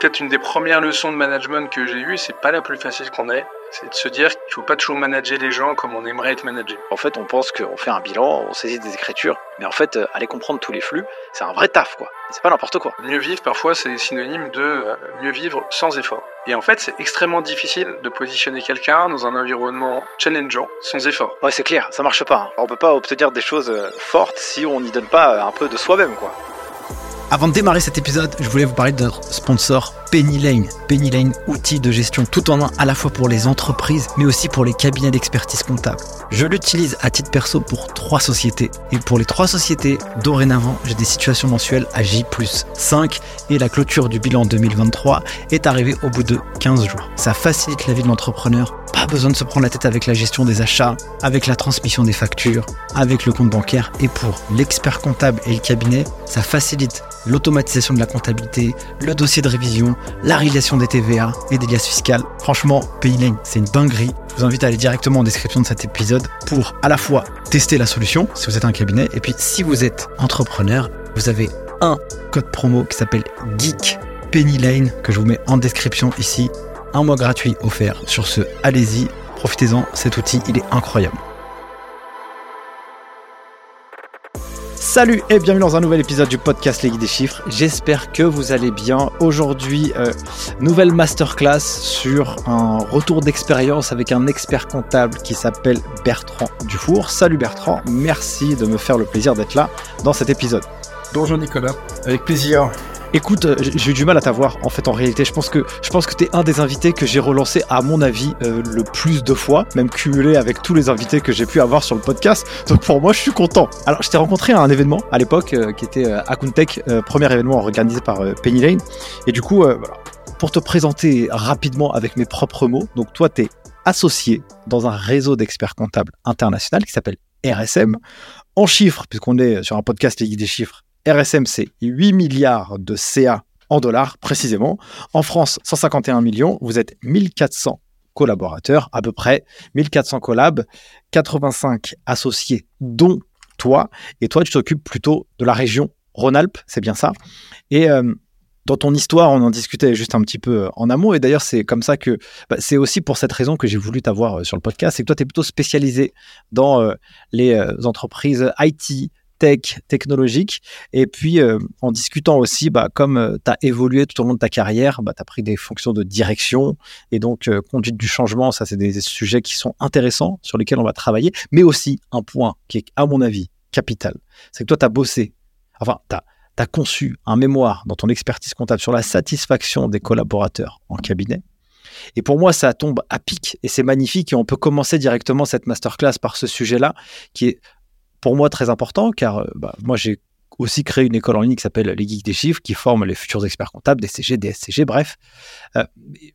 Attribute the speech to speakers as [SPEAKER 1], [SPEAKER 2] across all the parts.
[SPEAKER 1] Peut-être une des premières leçons de management que j'ai eues, c'est pas la plus facile qu'on ait, c'est de se dire qu'il faut pas toujours manager les gens comme on aimerait être managé.
[SPEAKER 2] En fait, on pense qu'on fait un bilan, on saisit des écritures, mais en fait, euh, aller comprendre tous les flux, c'est un vrai taf, quoi. C'est pas n'importe quoi.
[SPEAKER 1] Mieux vivre, parfois, c'est synonyme de euh, mieux vivre sans effort. Et en fait, c'est extrêmement difficile de positionner quelqu'un dans un environnement challengeant sans effort.
[SPEAKER 2] Ouais, c'est clair, ça marche pas. hein. On peut pas obtenir des choses euh, fortes si on n'y donne pas un peu de soi-même, quoi.
[SPEAKER 3] Avant de démarrer cet épisode, je voulais vous parler de notre sponsor Penny Lane. Penny Lane, outil de gestion tout en un à la fois pour les entreprises mais aussi pour les cabinets d'expertise comptable. Je l'utilise à titre perso pour trois sociétés. Et pour les trois sociétés, dorénavant, j'ai des situations mensuelles à J 5 et la clôture du bilan 2023 est arrivée au bout de 15 jours. Ça facilite la vie de l'entrepreneur. Pas besoin de se prendre la tête avec la gestion des achats, avec la transmission des factures, avec le compte bancaire. Et pour l'expert comptable et le cabinet, ça facilite l'automatisation de la comptabilité, le dossier de révision, la réalisation des TVA et des liasses fiscales. Franchement, Paylane, c'est une dinguerie. Je vous invite à aller directement en description de cet épisode pour à la fois tester la solution si vous êtes un cabinet et puis si vous êtes entrepreneur, vous avez un code promo qui s'appelle Geek Penny Lane que je vous mets en description ici. Un mois gratuit offert. Sur ce, allez-y, profitez-en, cet outil, il est incroyable. Salut et bienvenue dans un nouvel épisode du podcast Les des Chiffres. J'espère que vous allez bien. Aujourd'hui, euh, nouvelle masterclass sur un retour d'expérience avec un expert comptable qui s'appelle Bertrand Dufour. Salut Bertrand, merci de me faire le plaisir d'être là dans cet épisode.
[SPEAKER 1] Bonjour Nicolas, avec plaisir.
[SPEAKER 3] Écoute, euh, j'ai eu du mal à t'avoir. En fait, en réalité, je pense que je pense t'es un des invités que j'ai relancé, à mon avis, euh, le plus de fois, même cumulé avec tous les invités que j'ai pu avoir sur le podcast. Donc pour moi, je suis content. Alors, je t'ai rencontré à un événement à l'époque euh, qui était Akuntech, euh, premier événement organisé par Penny Lane. Et du coup, pour te présenter rapidement avec mes propres mots, donc toi, t'es associé dans un réseau d'experts comptables international qui s'appelle RSM. En chiffres, puisqu'on est sur un podcast Guides des chiffres, RSM, c'est 8 milliards de CA en dollars précisément. En France, 151 millions. Vous êtes 1400 collaborateurs, à peu près 1400 collabs, 85 associés, dont toi. Et toi, tu t'occupes plutôt de la région Rhône-Alpes, c'est bien ça. Et euh, dans ton histoire, on en discutait juste un petit peu euh, en amont. Et d'ailleurs, c'est comme ça que bah, c'est aussi pour cette raison que j'ai voulu t'avoir euh, sur le podcast. C'est que toi, tu es plutôt spécialisé dans les entreprises IT, tech, technologiques. Et puis, euh, en discutant aussi, bah, comme tu as évolué tout au long de ta carrière, bah, tu as pris des fonctions de direction et donc euh, conduite du changement. Ça, c'est des sujets qui sont intéressants, sur lesquels on va travailler. Mais aussi, un point qui est, à mon avis, capital. C'est que toi, tu as bossé, enfin, tu as, conçu un mémoire dans ton expertise comptable sur la satisfaction des collaborateurs en cabinet. Et pour moi, ça tombe à pic et c'est magnifique. Et on peut commencer directement cette masterclass par ce sujet-là, qui est pour moi très important, car euh, bah, moi j'ai aussi créé une école en ligne qui s'appelle les Geeks des Chiffres, qui forme les futurs experts comptables, des CG, des SCG, bref. Euh,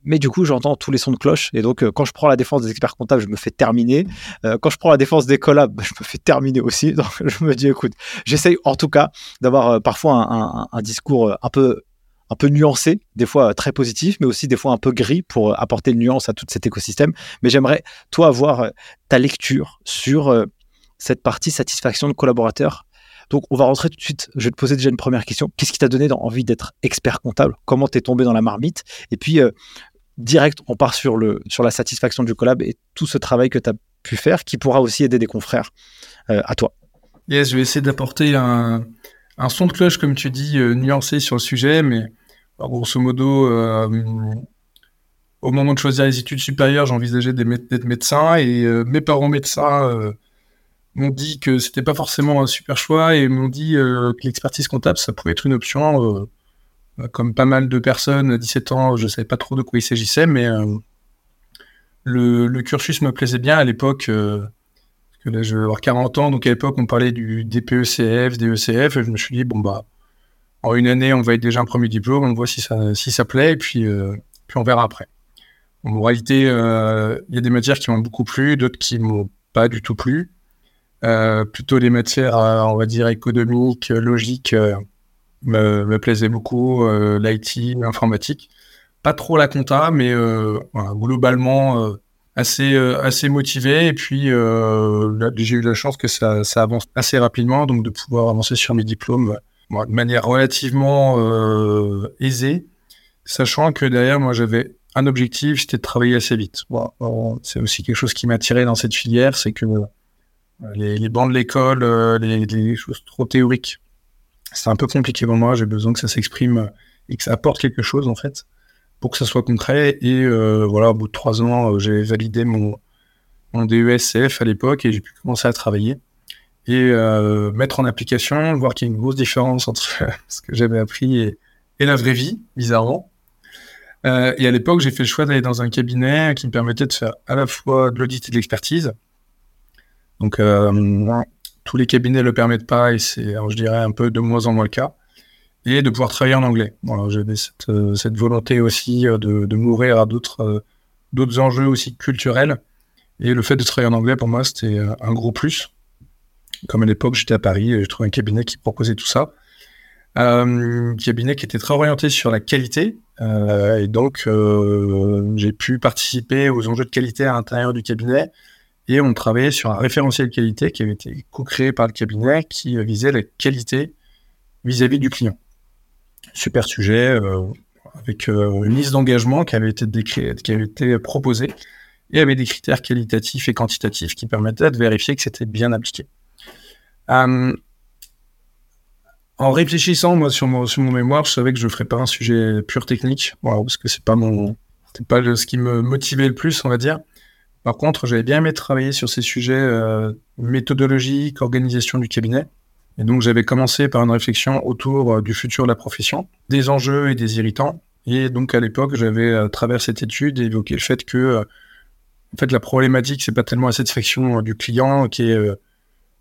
[SPEAKER 3] mais du coup, j'entends tous les sons de cloche. Et donc, euh, quand je prends la défense des experts comptables, je me fais terminer. Quand je prends la défense des collabs, je me fais terminer aussi. Donc, je me dis, écoute, j'essaye en tout cas d'avoir parfois un, discours un peu un peu nuancé, des fois très positif, mais aussi des fois un peu gris pour apporter une nuance à tout cet écosystème. Mais j'aimerais, toi, avoir ta lecture sur cette partie satisfaction de collaborateurs. Donc, on va rentrer tout de suite. Je vais te poser déjà une première question. Qu'est-ce qui t'a donné envie d'être expert comptable? Comment t'es tombé dans la marmite? Et puis, euh, direct, on part sur, le, sur la satisfaction du collab et tout ce travail que tu as pu faire qui pourra aussi aider des confrères euh, à toi.
[SPEAKER 1] Yes, je vais essayer d'apporter un, son de cloche, comme tu dis, euh, nuancé sur le sujet, mais alors, grosso modo, au moment de choisir les études supérieures, j'envisageais d'être médecin et mes parents médecins m'ont dit que c'était pas forcément un super choix et m'ont dit euh, que l'expertise comptable, ça pouvait être une option. euh, comme pas mal de personnes, à 17 ans, je savais pas trop de quoi il s'agissait, mais euh, le, cursus me plaisait bien à l'époque. parce que là, je vais avoir 40 ans, donc à l'époque, on parlait du DPECF, DECF, et je me suis dit, bon, bah, en une année, on va être déjà un premier diplôme, on voit si ça, si ça plaît, et puis, puis on verra après. En réalité, il y a des matières qui m'ont beaucoup plu, d'autres qui m'ont pas du tout plu. Euh, plutôt les matières, euh, on va dire, économiques, euh, logiques, me, me plaisaient beaucoup, l'IT, l'informatique. Pas trop la compta, mais globalement, assez, assez motivé. Et puis, j'ai eu la chance que ça, avance assez rapidement, donc de pouvoir avancer sur mes diplômes de manière relativement aisée, sachant que derrière, moi, j'avais un objectif, c'était de travailler assez vite. c'est aussi quelque chose qui m'a attiré dans cette filière, c'est que les, bancs de l'école, les, les, choses trop théoriques, c'est un peu compliqué pour moi. J'ai besoin que ça s'exprime et que ça apporte quelque chose, en fait, pour que ça soit concret. Et voilà, au bout de trois ans, j'ai validé mon, mon DESCF à l'époque et j'ai pu commencer à travailler et euh, mettre en application, voir qu'il y a une grosse différence entre ce que j'avais appris et, la vraie vie, bizarrement. Euh, et à l'époque, j'ai fait le choix d'aller dans un cabinet qui me permettait de faire à la fois de l'audit et de l'expertise. Donc, euh, tous les cabinets ne le permettent pas et c'est, je dirais, un peu de moins en moins le cas. Et de pouvoir travailler en anglais. J'avais cette, cette, volonté aussi de, de m'ouvrir à d'autres, d'autres enjeux aussi culturels et le fait de travailler en anglais, pour moi, c'était euh, un gros plus. Comme à l'époque, j'étais à Paris, et j'ai trouvé un cabinet qui proposait tout ça. Euh, un cabinet qui était très orienté sur la qualité. Euh, et donc, j'ai pu participer aux enjeux de qualité à l'intérieur du cabinet. Et on travaillait sur un référentiel qualité qui avait été co-créé par le cabinet qui visait la qualité vis-à-vis du client. Super sujet, avec une liste d'engagement qui avait été décrite, qui avait été proposée et avait des critères qualitatifs et quantitatifs qui permettaient de vérifier que c'était bien appliqué. Euh, en réfléchissant moi sur mon, sur mon mémoire, je savais que je ne ferais pas un sujet pur technique, parce que pas mon, c'est pas ce qui me motivait le plus, on va dire. Par contre, j'avais bien aimé travailler sur ces sujets euh, méthodologiques, organisation du cabinet. Et donc, j'avais commencé par une réflexion autour euh, du futur de la profession, des enjeux et des irritants. Et donc, à l'époque, j'avais, à travers cette étude, évoqué le fait que en fait, la problématique, c'est pas tellement la satisfaction euh, du client qui est. Euh,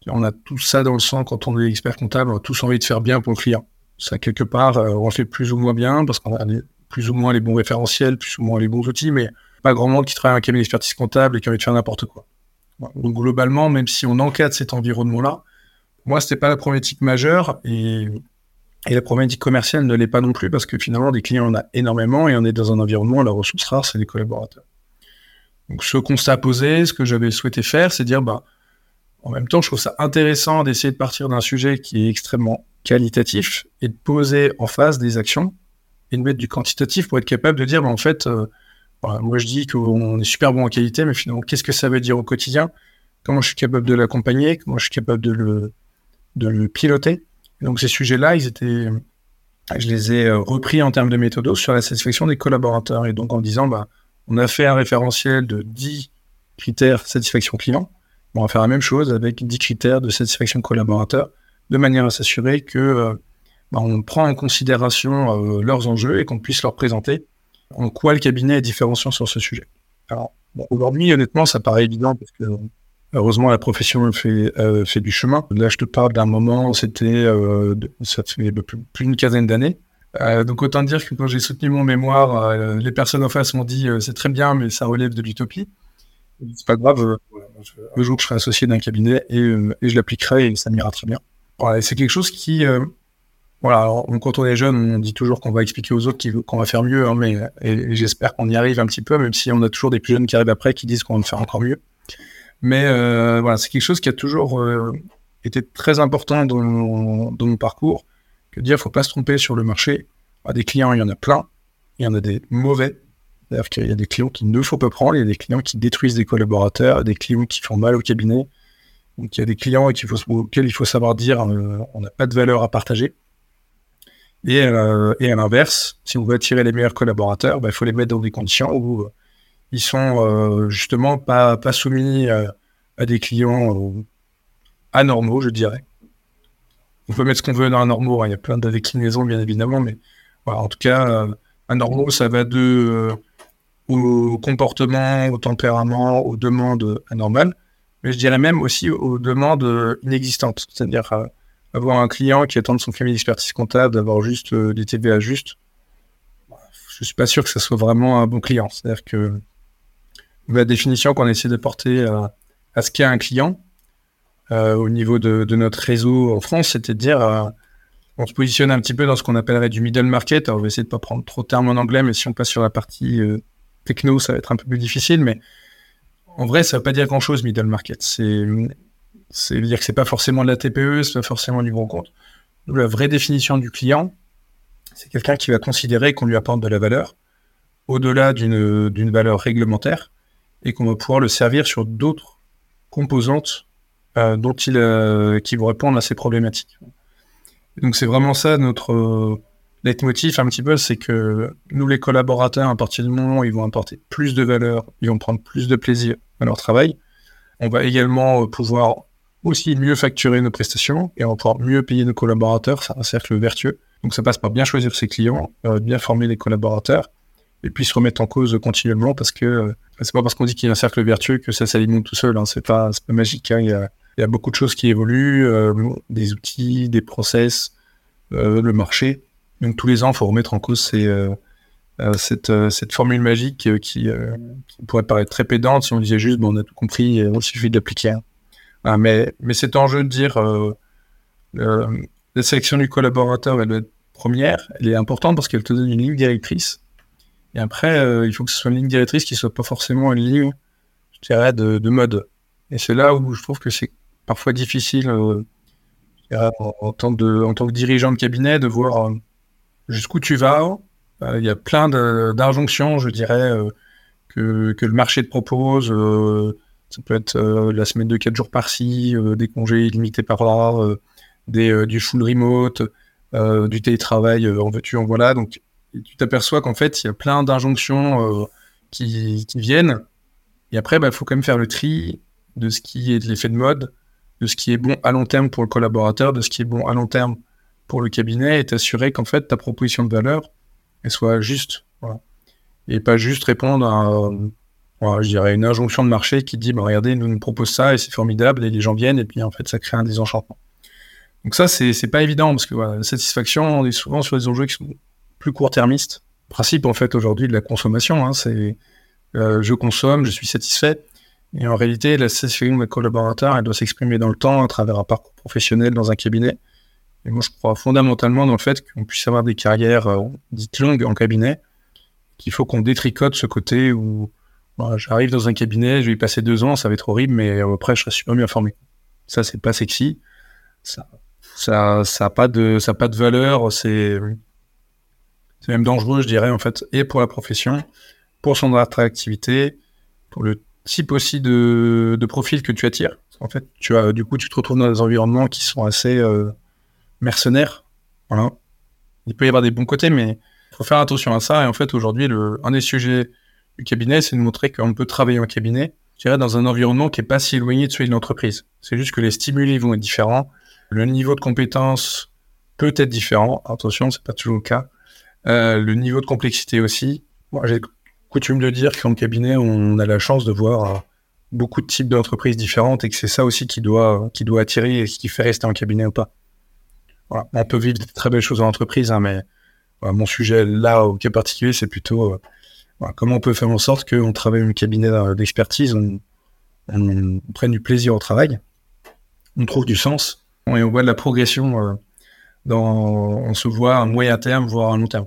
[SPEAKER 1] on a tout ça dans le sang quand on est expert comptable, on a tous envie de faire bien pour le client. Ça, quelque part, euh, on fait plus ou moins bien parce qu'on a plus ou moins les bons référentiels, plus ou moins les bons outils, mais pas grand monde qui travaille un cabinet d'expertise comptable et qui a envie de faire n'importe quoi. Donc, globalement, même si on encadre cet environnement-là, moi, c'était pas la problématique majeure et, la problématique commerciale ne l'est pas non plus parce que finalement, des clients, on a énormément et on est dans un environnement, la ressource rare, c'est les collaborateurs. Donc ce constat posé, ce que j'avais souhaité faire, c'est dire, bah, en même temps, je trouve ça intéressant d'essayer de partir d'un sujet qui est extrêmement qualitatif et de poser en face des actions et de mettre du quantitatif pour être capable de dire, bah, en fait, euh, moi je dis qu'on est super bon en qualité, mais finalement, qu'est-ce que ça veut dire au quotidien? Comment je suis capable de l'accompagner? Comment je suis capable de le, de le piloter? Donc ces sujets-là, ils étaient, je les ai euh, repris en termes de méthodos sur la satisfaction des collaborateurs et donc en disant, bah, on a fait un référentiel de 10 critères satisfaction client. On va faire la même chose avec 10 critères de satisfaction collaborateur, de manière à s'assurer que euh, bah, on prend en considération euh, leurs enjeux et qu'on puisse leur présenter en quoi le cabinet est différenciant sur ce sujet. Alors, aujourd'hui, honnêtement, ça paraît évident parce que heureusement la profession fait, euh, du chemin. Là, je te parle d'un moment, c'était, ça fait plus d'une quinzaine d'années. Euh, donc autant dire que quand j'ai soutenu mon mémoire, euh, les personnes en face m'ont dit euh, c'est très bien, mais ça relève de l'utopie. C'est pas grave, le jour je serai associé d'un cabinet et, et je l'appliquerai et ça m'ira très bien. Voilà, c'est quelque chose qui, voilà, quand on est jeune, on dit toujours qu'on va expliquer aux autres qu'on va faire mieux, hein, mais j'espère qu'on y arrive un petit peu, même si on a toujours des plus jeunes qui arrivent après qui disent qu'on va faire encore mieux. Mais voilà, c'est quelque chose qui a toujours été très important dans, mon parcours que dire, faut pas se tromper sur le marché. À des clients, il y en a plein. Il y en a des mauvais. C'est-à-dire qu'il y a des clients qui ne faut pas prendre, il y a des clients qui détruisent des collaborateurs, des clients qui font mal au cabinet. Donc il y a des clients auxquels il faut savoir dire euh, on n'a pas de valeur à partager. Et, euh, et à l'inverse, si on veut attirer les meilleurs collaborateurs, bah, il faut les mettre dans des conditions où euh, ils sont justement pas, soumis à des clients anormaux, je dirais on peut mettre ce qu'on veut dans un normaux. Hein. Il y a plein de déclinaisons, bien évidemment, mais en tout cas, euh, un normaux, ça va de euh, au comportement, au tempérament, aux demandes anormales, mais je dirais même aussi aux demandes inexistantes. C'est-à-dire euh, avoir un client qui attend de son cabinet d'expertise comptable d'avoir juste des TVA justes. Je suis pas sûr que ce soit vraiment un bon client. C'est-à-dire que la définition qu'on essaie de porter à ce qu'est un client, euh, au niveau de, notre réseau en France, c'est de dire, euh, on se positionne un petit peu dans ce qu'on appellerait du middle market. Alors, on va essayer de pas prendre trop de termes en anglais, mais si on passe sur la partie euh, techno, ça va être un peu plus difficile. Mais en vrai, ça ne veut pas dire grand-chose, middle market. C'est c'est dire que c'est pas forcément de la TPE, c'est pas forcément du grand compte. la vraie définition du client, C'est quelqu'un qui va considérer qu'on lui apporte de la valeur au-delà d'une valeur réglementaire et qu'on va pouvoir le servir sur d'autres composantes euh, dont il, euh, qui vont répondre à ces problématiques. donc c'est vraiment ça notre euh, leitmotiv un petit peu, c'est que nous les collaborateurs, à partir du moment où ils vont apporter plus de valeur, ils vont prendre plus de plaisir à leur travail, on va également pouvoir aussi mieux facturer nos prestations et on va pouvoir mieux payer nos collaborateurs, c'est un cercle vertueux. Donc ça passe par bien choisir ses clients, bien former les collaborateurs et puis se remettre en cause continuellement parce que euh, c'est pas parce qu'on dit qu'il y a un cercle vertueux que ça s'alimente tout seul. Hein. C'est pas, magique. Hein. Il, y a, beaucoup de choses qui évoluent, euh, des outils, des process, euh, le marché. Donc tous les ans, il faut remettre en cause ces, cette, cette, formule magique qui, qui, pourrait paraître très pédante si on disait juste bon, on a tout compris, il suffit de l'appliquer. Hein. mais mais cet enjeu de dire la sélection du collaborateur, elle doit être première, elle est importante parce qu'elle te donne une ligne directrice et après, euh, il faut que ce soit une ligne directrice qui soit pas forcément une ligne, je dirais, de, de mode. Et c'est là où je trouve que c'est parfois difficile, euh, en, tant que dirigeant de cabinet, de voir euh, jusqu'où tu vas. Il y a plein d'injonctions, je dirais, que, que, le marché te propose. ça peut être la semaine de 4 jours par-ci, des congés illimités par des, du full remote, du télétravail en veux-tu, en voilà. Donc, tu t'aperçois qu'en fait, il y a plein d'injonctions euh, qui, viennent. Et après, il bah, faut quand même faire le tri de ce qui est de l'effet de mode, de ce qui est bon à long terme pour le collaborateur, de ce qui est bon à long terme pour le cabinet, et t'assurer qu'en fait, ta proposition de valeur, elle soit juste. Et pas juste répondre à, je dirais, une injonction de marché qui dit, bah, regardez, nous nous propose ça, et c'est formidable, et les gens viennent, et puis en fait, ça crée un désenchantement. Donc ça, c'est pas évident, parce que la satisfaction, on est souvent sur des enjeux qui sont plus court-termiste. Principe en fait aujourd'hui de la consommation, hein, c'est euh, je consomme, je suis satisfait. Et en réalité, la satisfaction de mes collaborateurs, elle doit s'exprimer dans le temps à travers un parcours professionnel dans un cabinet. Et moi, je crois fondamentalement dans le fait qu'on puisse avoir des carrières euh, dites longues en cabinet, qu'il faut qu'on détricote ce côté où j'arrive dans un cabinet, je vais y passer deux ans, ça va être horrible, mais après, je serai super mieux informé. Ça, c'est pas sexy. Ça, ça, ça a pas de, ça a pas de valeur. C'est, c'est même dangereux, je dirais, en fait, et pour la profession, pour son attractivité, pour le type aussi de, de profil que tu attires. En fait, tu as, du coup, tu te retrouves dans des environnements qui sont assez euh, mercenaires. Voilà. Il peut y avoir des bons côtés, mais il faut faire attention à ça. Et en fait, aujourd'hui, un des sujets du cabinet, c'est de montrer qu'on peut travailler en cabinet, je dirais, dans un environnement qui n'est pas si éloigné de celui de l'entreprise. C'est juste que les stimuli vont être différents. Le niveau de compétence peut être différent. Attention, c'est pas toujours le cas. Euh, le niveau de complexité aussi. Moi, j'ai coutume de dire qu'en cabinet, on a la chance de voir euh, beaucoup de types d'entreprises différentes et que c'est ça aussi qui doit, qui doit attirer et qui fait rester en cabinet ou pas. Voilà. On peut vivre de très belles choses en entreprise, hein, mais mon sujet là, au cas particulier, c'est plutôt euh, comment on peut faire en sorte qu'on travaille en cabinet d'expertise, on, on, prenne du plaisir au travail, on trouve du sens et on voit de la progression on se voit à moyen terme, voire à long terme.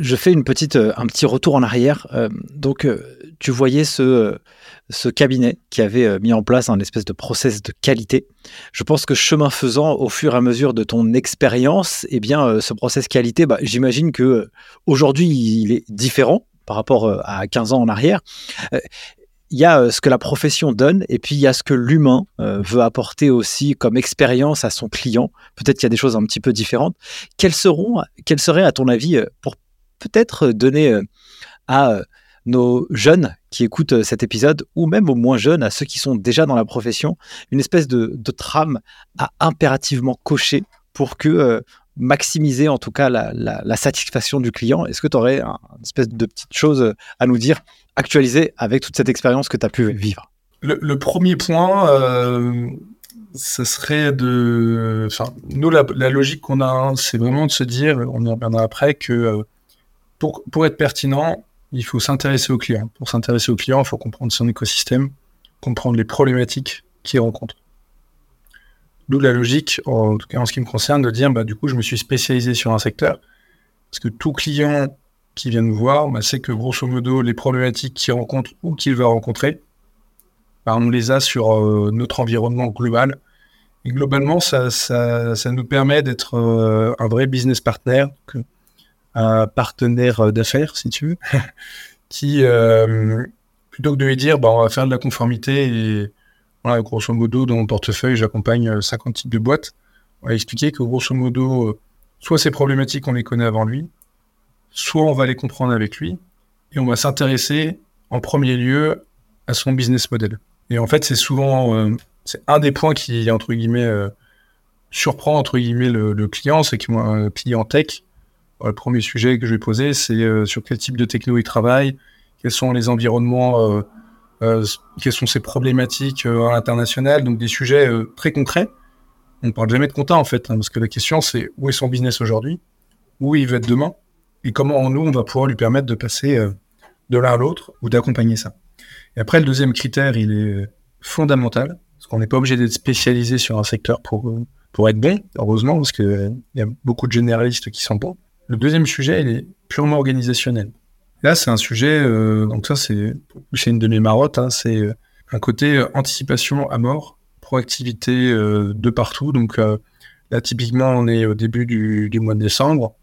[SPEAKER 3] Je fais une petite, euh, un petit retour en arrière. Euh, donc euh, tu voyais ce, ce cabinet qui avait mis en place un espèce de process de qualité. Je pense que chemin faisant, au fur et à mesure de ton expérience, eh bien, ce process qualité, bah, j'imagine que aujourd'hui il est différent par rapport à 15 ans en arrière il y a ce que la profession donne et puis il y a ce que l'humain veut apporter aussi comme expérience à son client. Peut-être qu'il y a des choses un petit peu différentes. Quelles seront, quelles seraient à ton avis, pour peut-être donner à nos jeunes qui écoutent cet épisode, ou même aux moins jeunes, à ceux qui sont déjà dans la profession, une espèce de, trame à impérativement cocher pour que maximiser en tout cas la, satisfaction du client. Est-ce que tu aurais une espèce de petite chose à nous dire actualisée avec toute cette expérience que tu as pu vivre?
[SPEAKER 1] Le, premier point, euh, ce serait de... Enfin, nous, la, logique qu'on a, hein, c'est vraiment de se dire, on y reviendra après, que euh, pour, pour être pertinent, il faut s'intéresser au client. Pour s'intéresser au client, il faut comprendre son écosystème, comprendre les problématiques qu'il rencontre. D'où la logique, en tout cas en ce qui me concerne, de dire bah, du coup, je me suis spécialisé sur un secteur. Parce que tout client qui vient nous voir bah, sait que grosso modo, les problématiques qu'il rencontre ou qu'il va rencontrer, bah, on les a sur euh, notre environnement global. Et globalement, ça, ça, ça nous permet d'être euh, un vrai business partner, un partenaire d'affaires, si tu veux, qui, euh, plutôt que de lui dire, bah, on va faire de la conformité et voilà, grosso modo, dans mon portefeuille, j'accompagne 50 types de boîtes. On va expliquer que grosso modo, soit ces problématiques, on les connaît avant lui, soit on va les comprendre avec lui, et on va s'intéresser en premier lieu à son business model. Et en fait, c'est souvent, euh, c'est un des points qui, entre guillemets, euh, surprend, entre guillemets, le, client, c'est que moi, un client tech, le premier sujet que je vais poser, c'est euh, sur quel type de techno il travaille, quels sont les environnements euh, quelles sont ses problématiques euh, à l'international, donc des sujets euh, très concrets. On parle jamais de compta en fait, hein, parce que la question c'est où est son business aujourd'hui, où il veut être demain, et comment nous on va pouvoir lui permettre de passer de l'un à l'autre ou d'accompagner ça. Et après le deuxième critère, il est fondamental, parce qu'on n'est pas obligé d'être spécialisé sur un secteur pour pour être bon, heureusement, parce qu'il y a beaucoup de généralistes qui sont bons. Le deuxième sujet, il est purement organisationnel. Là, c'est un sujet, euh, donc ça, c'est une de mes marottes, hein, c'est euh, un côté euh, anticipation à mort, proactivité de partout. Donc là, typiquement, on est au début du, mois de décembre.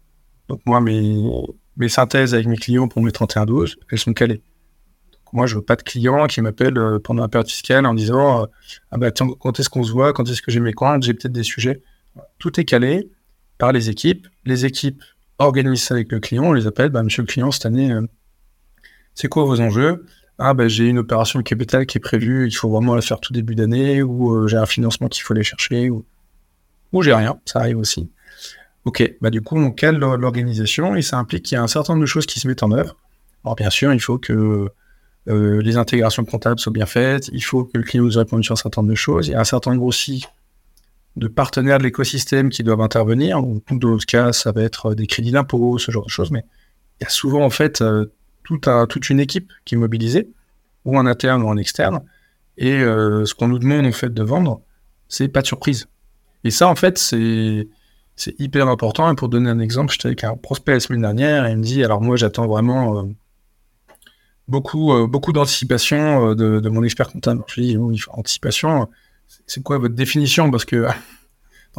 [SPEAKER 1] Donc moi, mes, synthèses avec mes clients pour mes 31-12, elles sont calées. Moi, je veux pas de clients qui m'appellent pendant la période fiscale en disant Ah bah tiens, quand est-ce qu'on se voit? Quand est-ce que j'ai mes comptes? J'ai peut-être des sujets. Tout est calé par les équipes. Les équipes organise ça avec le client, on les appelle, bah, monsieur le client, cette année, euh, c'est quoi vos enjeux? Ah, bah, j'ai une opération de capital qui est prévue, il faut vraiment la faire tout début d'année, ou euh, j'ai un financement qu'il faut aller chercher, ou, j'ai rien, ça arrive aussi. Ok, bah, du coup, on cale l'organisation et ça implique qu'il y a un certain nombre de choses qui se mettent en œuvre. Alors, bien sûr, il faut que euh, les intégrations comptables soient bien faites, il faut que le client nous réponde sur un certain nombre de choses, il y a un certain nombre aussi de partenaires de l'écosystème qui doivent intervenir. dans notre cas, ça va être euh, des crédits d'impôt, ce genre de choses. Mais il y a souvent en fait euh, tout un, toute une équipe qui est mobilisée, ou en interne ou en externe. Et euh, ce qu'on nous demande en fait de vendre, c'est pas de surprise. Et ça, en fait, c'est c'est hyper important. Et pour donner un exemple, j'étais avec un prospect la semaine dernière et il me dit alors moi j'attends vraiment beaucoup beaucoup d'anticipation de, mon expert comptable. Je lui dis oui, anticipation c'est quoi votre définition? Parce que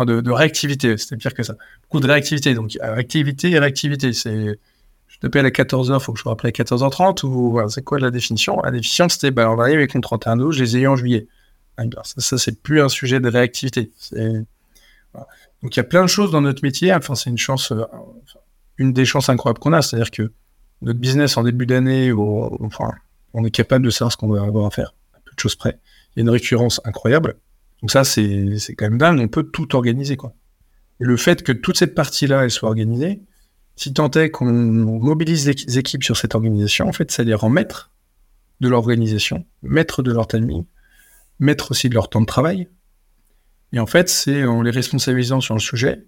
[SPEAKER 1] de, réactivité, c'était pire que ça. Beaucoup de réactivité. Donc réactivité et réactivité, c'est je t'appelle à 14h, faut que je vous rappelle à 14h30 ou c'est quoi la définition? La définition c'était bah, on arrive avec mon 31 août, je les ai eu en juillet. Ah, ça, ça c'est plus un sujet de réactivité. Donc il y a plein de choses dans notre métier. Enfin, c'est une chance, euh, une des chances incroyables qu'on a, c'est-à-dire que notre business en début d'année, enfin, on est capable de savoir ce qu'on va avoir à faire, à peu de choses près une récurrence incroyable. Donc ça, c'est quand même dingue, on peut tout organiser. Quoi. Et le fait que toute cette partie-là, elle soit organisée, si tant est qu'on mobilise les équipes sur cette organisation, en fait, ça les rend maîtres de l'organisation, maîtres de leur timing, maîtres aussi de leur temps de travail. Et en fait, c'est en les responsabilisant sur le sujet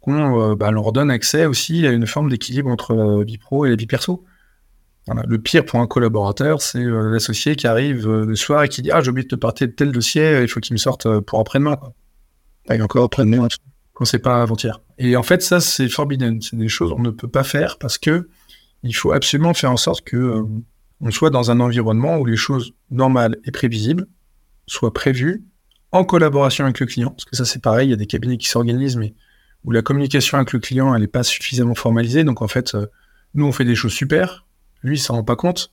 [SPEAKER 1] qu'on euh, bah, leur donne accès aussi à une forme d'équilibre entre euh, vie pro et vie perso. Le pire pour un collaborateur, c'est euh, l'associé qui arrive euh, le soir et qui dit Ah, j'ai oublié de te parler de tel dossier, euh, il faut qu'il me sorte pour après-demain. Et encore après-demain, quand c'est pas avant-hier. Et en fait, ça, c'est forbidden. C'est des choses qu'on ne peut pas faire parce que il faut absolument faire en sorte que on soit dans un environnement où les choses normales et prévisibles soient prévues en collaboration avec le client. Parce que ça, c'est pareil, il y a des cabinets qui s'organisent, mais où la communication avec le client, elle n'est pas suffisamment formalisée. Donc, en fait, nous, on fait des choses super, lui, il s'en rend pas compte.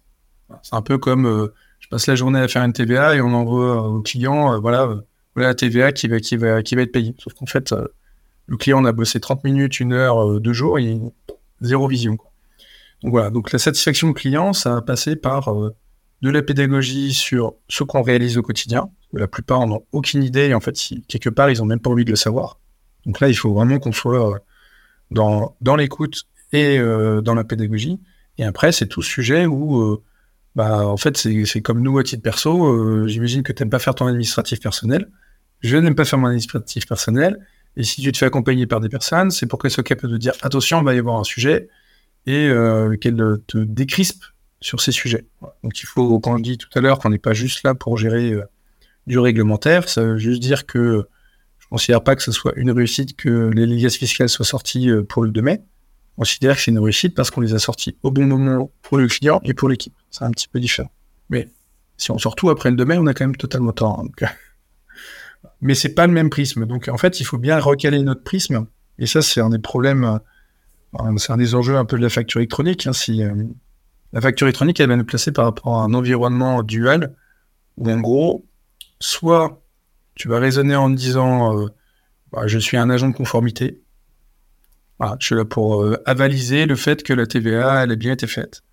[SPEAKER 1] C'est un peu comme euh, je passe la journée à faire une TVA et on envoie au client, euh, voilà, euh, voilà la TVA qui va, qui va, qui va être payée. Sauf qu'en fait, le client a bossé 30 minutes, une heure, deux jours, et zéro vision. Donc voilà, donc la satisfaction client, ça va passer par de la pédagogie sur ce qu'on réalise au quotidien. La plupart n'ont aucune idée et en fait, quelque part, ils n'ont même pas envie de le savoir. Donc là, il faut vraiment qu'on soit dans l'écoute et dans la pédagogie. Et après, c'est tout sujet où, euh, bah, en fait, c'est comme nous à titre perso. Euh, j'imagine que tu n'aimes pas faire ton administratif personnel. Je n'aime pas faire mon administratif personnel. Et si tu te fais accompagner par des personnes, c'est pour qu'elles soient capables de dire attention, il va y avoir un sujet. et qu'elle te décrispe sur ces sujets. Donc il faut, quand je dis tout à l'heure qu'on n'est pas juste là pour gérer du réglementaire, ça veut juste dire que je ne considère pas que ce soit une réussite que les liasses fiscales soient sorties pour le 2 mai. Je considère que c'est une réussite parce qu'on les a sorties au bon moment pour le client et pour l'équipe. C'est un petit peu différent. Mais si on sort tout après le 2 mai, on a quand même totalement tort. Hein, donc, mais c'est pas le même prisme. Donc en fait, il faut bien recaler notre prisme. Et ça, c'est un des problèmes, c'est un des enjeux un peu de la facture électronique. Hein, si euh, la facture électronique, elle va nous placer par rapport à un environnement dual, où en gros, soit tu vas raisonner en disant, euh, bah, je suis un agent de conformité. Je suis là pour avaliser le fait que la TVA, elle a bien été faite.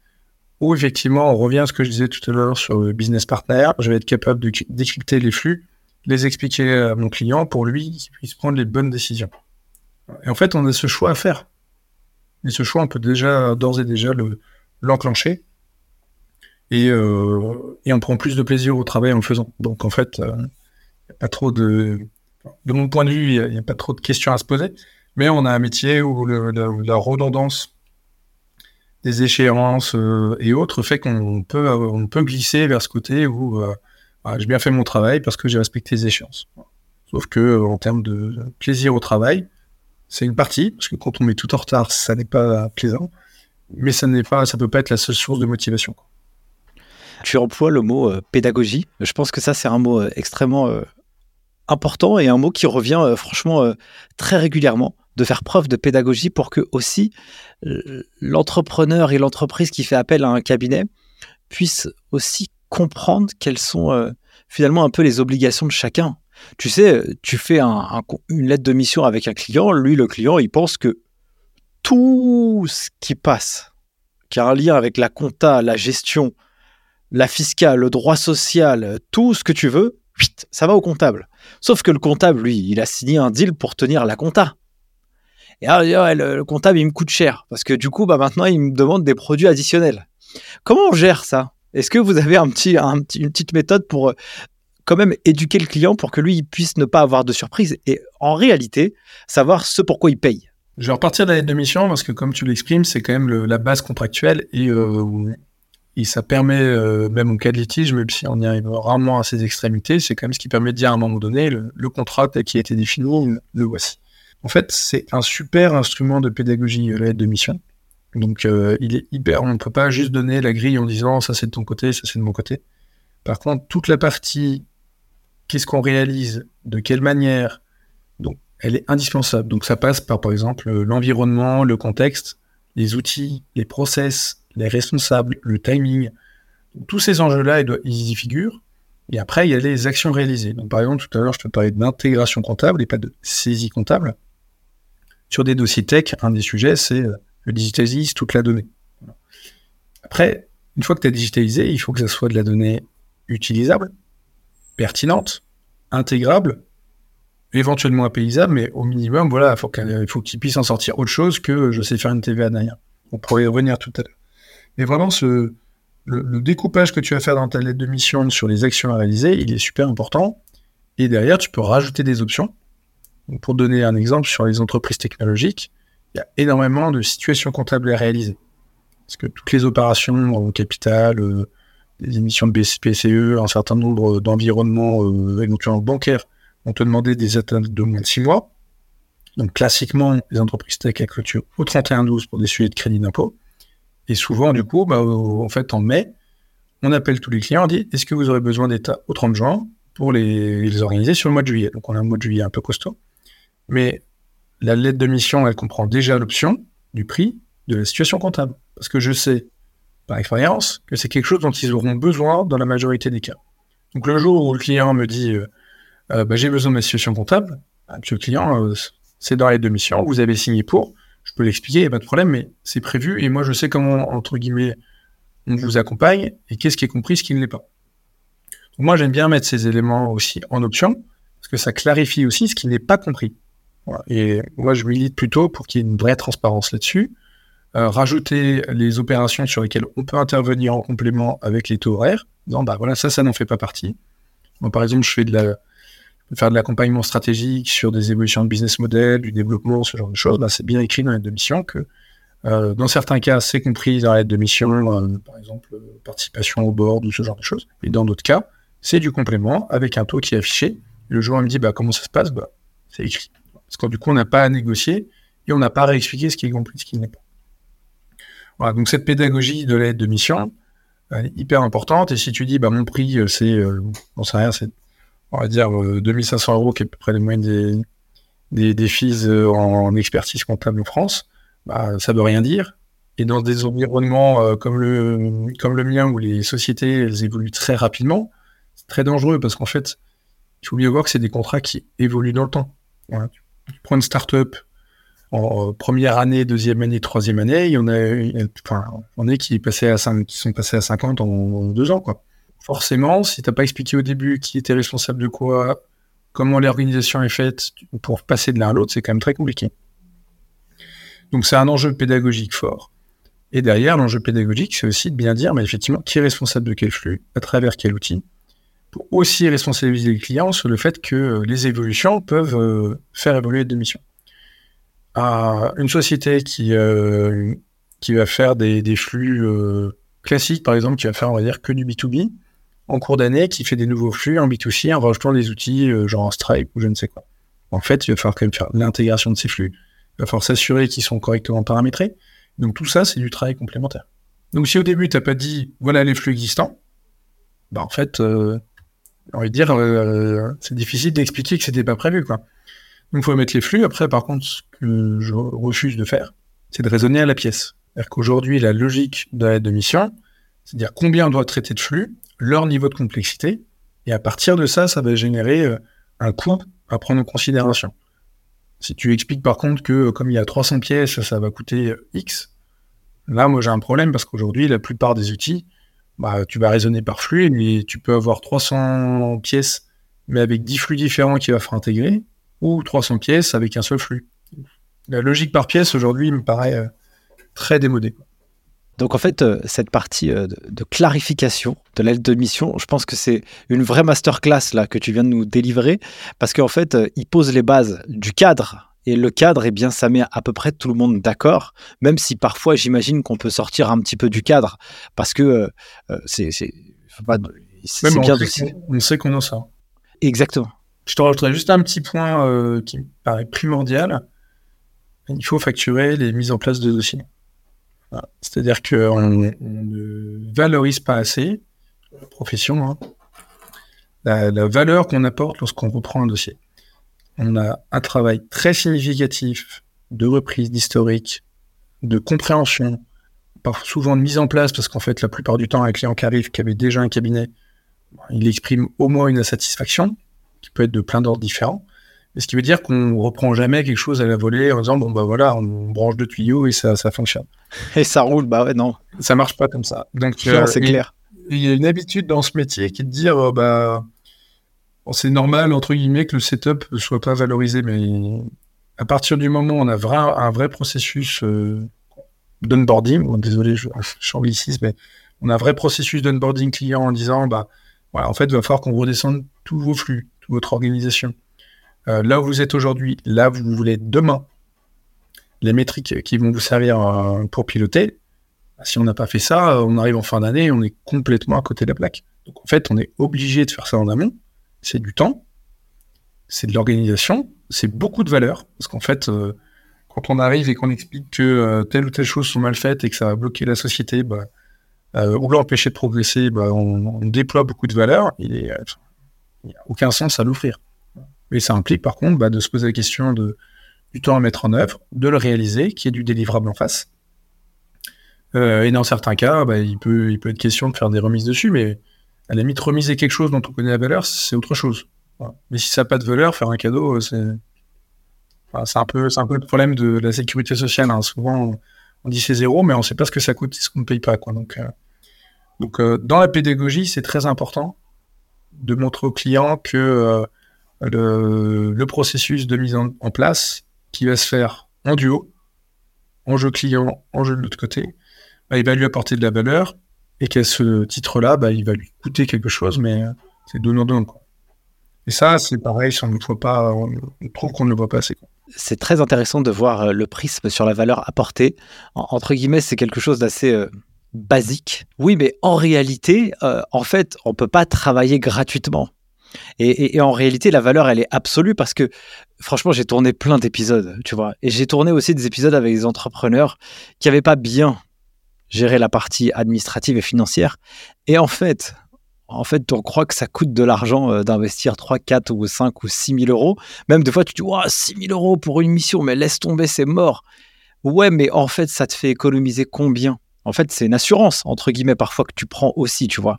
[SPEAKER 1] Ou effectivement, on revient à ce que je disais tout à l'heure sur le business partner. Je vais être capable de décrypter les flux les expliquer à mon client pour lui qu'il puisse prendre les bonnes décisions. Et en fait, on a ce choix à faire. Et ce choix, on peut déjà, d'ores et déjà, l'enclencher. et, euh, et, on prend plus de plaisir au travail en le faisant. Donc, en fait, euh, pas trop de. De mon point de vue, il n'y a, pas trop de questions à se poser. Mais on a un métier où la, redondance des échéances euh, et autres fait qu'on peut, on peut glisser vers ce côté où euh, ah, j'ai bien fait mon travail parce que j'ai respecté les échéances. Sauf que euh, en termes de plaisir au travail, c'est une partie, parce que quand on met tout en retard, ça n'est pas plaisant, mais ça n'est pas, ça peut pas être la seule source de motivation.
[SPEAKER 3] Tu emploies le mot euh, pédagogie. Je pense que ça, c'est un mot euh, extrêmement important et un mot qui revient franchement très régulièrement de faire preuve de pédagogie pour que aussi l'entrepreneur et l'entreprise qui fait appel à un cabinet puissent aussi comprendre quelles sont euh, finalement un peu les obligations de chacun. Tu sais, tu fais une lettre de mission avec un client, lui, le client, il pense que tout ce qui passe, qui a un lien avec la compta, la gestion, la fiscale, le droit social, tout ce que tu veux, ça va au comptable. Sauf que le comptable, lui, il a signé un deal pour tenir la compta. Et alors, le comptable, il me coûte cher parce que du coup, bah, maintenant, il me demande des produits additionnels. Comment on gère ça? Est-ce que vous avez un petit, une petite méthode pour euh, quand même éduquer le client pour que lui il puisse ne pas avoir de surprise et en réalité savoir ce pourquoi il paye?
[SPEAKER 1] Je vais repartir de la de mission parce que comme tu l'exprimes, c'est quand même la base contractuelle et, euh, ça permet, euh, même en cas de litige, même si on y arrive rarement à ces extrémités, c'est quand même ce qui permet de dire à un moment donné, le contrat qui a été défini, le voici. En fait, c'est un super instrument de pédagogie, la lettre de mission. Donc euh, il est hyper, on ne peut pas juste donner la grille en disant ça c'est de ton côté, ça c'est de mon côté. Par contre, toute la partie qu'est-ce qu'on réalise, de quelle manière, donc elle est indispensable. Donc ça passe par par exemple l'environnement, le contexte, les outils, les process, les responsables, le timing. tous ces enjeux-là, ils y figurent. Et après, il y a les actions réalisées. Donc, par exemple, tout à l'heure, je te parlais d'intégration comptable et pas de saisie comptable. Sur des dossiers tech, un des sujets, c'est euh, je digitalise toute la donnée. Après, une fois que tu as digitalisé, il faut que ça soit de la donnée utilisable, pertinente, intégrable, éventuellement apaisable, mais au minimum, voilà, il faut qu'il puisse en sortir autre chose que je sais faire une TVA. On pourrait y revenir tout à l'heure. Mais vraiment, ce, le, découpage que tu vas faire dans ta lettre de mission sur les actions à réaliser, il est super important. Et derrière, tu peux rajouter des options. Pour donner un exemple sur les entreprises technologiques, il y a énormément de situations comptables à réaliser. Parce que toutes les opérations en capital, euh, les émissions de BCPCE, un certain nombre d'environnements euh, éventuellement bancaires vont te demander des atteintes de moins de 6 mois. Donc classiquement, les entreprises tech à clôture au 31-12 pour des sujets de crédit d'impôt. Et souvent, du coup, bah, en fait, en mai, on appelle tous les clients, on dit est-ce que vous aurez besoin d'état au 30 juin pour les, organiser sur le mois de juillet? Donc on a un mois de juillet un peu costaud. Mais la lettre de mission, elle comprend déjà l'option du prix de la situation comptable. Parce que je sais, par expérience, que c'est quelque chose dont ils auront besoin dans la majorité des cas. Donc le jour où le client me dit euh, euh, bah, j'ai besoin de ma situation comptable, bah, monsieur le client, euh, c'est dans la lettre de mission, vous avez signé pour, je peux l'expliquer, il n'y a pas de problème, mais c'est prévu et moi je sais comment, entre guillemets, on vous accompagne et qu'est-ce qui est compris, ce qui ne l'est pas. Donc moi j'aime bien mettre ces éléments aussi en option, parce que ça clarifie aussi ce qui n'est pas compris. Et moi, je milite plutôt pour qu'il y ait une vraie transparence là-dessus. Euh, rajouter les opérations sur lesquelles on peut intervenir en complément avec les taux horaires. Non, bah voilà, ça, ça n'en fait pas partie. Moi, par exemple, je fais de la, faire de l'accompagnement stratégique sur des évolutions de business model, du développement, ce genre de choses. Bah, c'est bien écrit dans la mission que Euh, dans certains cas, c'est compris dans l'aide de mission, euh, par exemple participation au board ou ce genre de choses. Et dans d'autres cas, c'est du complément avec un taux qui est affiché. Le joueur me dit bah, comment ça se passe? Bah, C'est écrit. Parce que du coup, on n'a pas à négocier et on n'a pas à réexpliquer ce qui est compris, ce qui n'est pas. Voilà, donc cette pédagogie de l'aide de mission, est hyper importante. Et si tu dis bah, mon prix, c'est, on sait rien, c'est on va dire 2500 euros, qui est à peu près le moyenne des, des, des fees en expertise comptable en France, bah, ça veut rien dire. Et dans des environnements euh, comme, le, comme le mien, où les sociétés elles évoluent très rapidement, c'est très dangereux parce qu'en fait, il faut bien voir que c'est des contrats qui évoluent dans le temps. Tu, prends une start-up en euh, première année, deuxième année, troisième année, il y en a, enfin, on est qui, à 5, qui sont passés à 50 en, deux ans. Quoi. Forcément, si tu n'as pas expliqué au début qui était responsable de quoi, comment l'organisation est faite pour passer de l'un à l'autre, c'est quand même très compliqué. Donc c'est un enjeu pédagogique fort. Et derrière, l'enjeu pédagogique, c'est aussi de bien dire, mais effectivement, qui est responsable de quel flux, à travers quel outil, aussi responsabiliser les clients sur le fait que euh, les évolutions peuvent euh, faire évoluer des missions. une société qui, euh, qui va faire des, flux classiques, par exemple, qui va faire, on va dire, que du B2B, en cours d'année, qui fait des nouveaux flux en B2C en rajoutant des outils genre Stripe ou je ne sais quoi. En fait, il va falloir quand même faire l'intégration de ces flux il va falloir s'assurer qu'ils sont correctement paramétrés. Donc tout ça, c'est du travail complémentaire. Donc si au début, tu n'as pas dit, voilà les flux existants, bah en fait, on va dire, euh, c'est difficile d'expliquer que c'était pas prévu. Quoi. Donc faut mettre les flux. Après, par contre, ce que je refuse de faire, c'est de raisonner à la pièce. C'est-à-dire qu'aujourd'hui, la logique de de mission, c'est à dire combien on doit traiter de flux, leur niveau de complexité, et à partir de ça, ça va générer euh, un coût à prendre en considération. Si tu expliques par contre que comme il y a 300 pièces, ça va coûter X, là, moi j'ai un problème parce qu'aujourd'hui, la plupart des outils, bah, tu vas raisonner par flux, et tu peux avoir 300 pièces, mais avec 10 flux différents qu'il va falloir intégrer, ou 300 pièces avec un seul flux. La logique par pièce aujourd'hui me paraît euh, très démodée.
[SPEAKER 3] Donc en fait, euh, cette partie euh, de, clarification de l'aide de mission, je pense que c'est une vraie masterclass là que tu viens de nous délivrer, parce qu'en fait, il pose les bases du cadre. Et le cadre, eh bien, ça met à peu près tout le monde d'accord, même si parfois j'imagine qu'on peut sortir un petit peu du cadre, parce que c'est
[SPEAKER 1] pas, bien on, on sait qu'on a ça.
[SPEAKER 3] Exactement.
[SPEAKER 1] Je te rajouterai juste un petit point qui me paraît primordial. Il faut facturer les mises en place de dossiers. C'est-à-dire qu'on ne valorise pas assez la profession, hein, la, valeur qu'on apporte lorsqu'on reprend un dossier. On a un travail très significatif de reprise, d'historique, de compréhension, souvent de mise en place, parce qu'en fait, la plupart du temps, un client qui arrive, qui avait déjà un cabinet, il exprime au moins une insatisfaction, qui peut être de plein d'ordres différents. Ce qui veut dire qu'on reprend jamais quelque chose à la volée en disant bon bah voilà on branche deux tuyaux et ça, ça fonctionne.
[SPEAKER 3] Et ça roule bah ouais non.
[SPEAKER 1] Ça marche pas comme ça.
[SPEAKER 3] Donc euh, c'est clair.
[SPEAKER 1] Il y a une habitude dans ce métier qui est de dire oh, bah c'est normal entre guillemets que le setup ne soit pas valorisé mais à partir du moment où on a un vrai processus euh, d'onboarding, désolé je, suis mais on a un vrai processus d'onboarding client en disant bah en fait il va falloir qu'on redescende tous vos flux, toute votre organisation. Euh, là où vous êtes aujourd'hui, là où vous voulez demain, les métriques qui vont vous servir euh, pour piloter, bah, si on n'a pas fait ça, on arrive en fin d'année, on est complètement à côté de la plaque. Donc en fait, on est obligé de faire ça en amont. C'est du temps, c'est de l'organisation, c'est beaucoup de valeur. Parce qu'en fait, quand on arrive et qu'on explique que telle ou telle chose sont mal faites et que ça va bloquer la société, bah, ou l'empêcher de progresser, bah, on, déploie beaucoup de valeur. Il n'y a aucun sens à l'offrir. Mais ça implique par contre bah, de se poser la question du temps à mettre en œuvre, de le réaliser, qui est du délivrable en face. Euh, et dans certains cas, bah, il, peut, il peut être question de faire des remises dessus, mais à la limite, remiser quelque chose dont on connaît la valeur, c'est autre chose. Mais si ça n'a pas de valeur, faire un cadeau, euh, c'est un, peu, un le problème de la sécurité sociale. Hein. Souvent, on, dit c'est zéro, mais on ne sait pas ce que ça coûte, ce qu'on ne paye pas. Donc, euh, donc dans la pédagogie, c'est très important de montrer aux clients que le, processus de mise en, place qui va se faire en duo, en jeu client, en jeu de l'autre côté, il va lui apporter de la valeur et qu'à ce titre-là, bah, il va lui coûter quelque chose, mais euh, c'est donnant-donnant. Et ça, c'est pareil, si on ne voit pas, on trouve qu'on ne le voit pas assez.
[SPEAKER 3] c'est très intéressant de voir euh, le prisme sur la valeur apportée. entre guillemets, c'est quelque chose d'assez euh, basique. Oui, mais en réalité, en fait, on peut pas travailler gratuitement. Et, en réalité, la valeur, elle est absolue parce que, franchement, j'ai tourné plein d'épisodes, tu vois. Et j'ai tourné aussi des épisodes avec des entrepreneurs qui n'avaient pas bien géré la partie administrative et financière. Et en fait, en fait, on croit que ça coûte de l'argent euh, d'investir 3, 4 ou 5 ou 6 000 euros. Même des fois, tu te dis, 6 000 euros pour une mission, mais laisse tomber, c'est mort. Ouais, mais en fait, ça te fait économiser combien? En fait, c'est une assurance, entre guillemets, parfois que tu prends aussi, tu vois.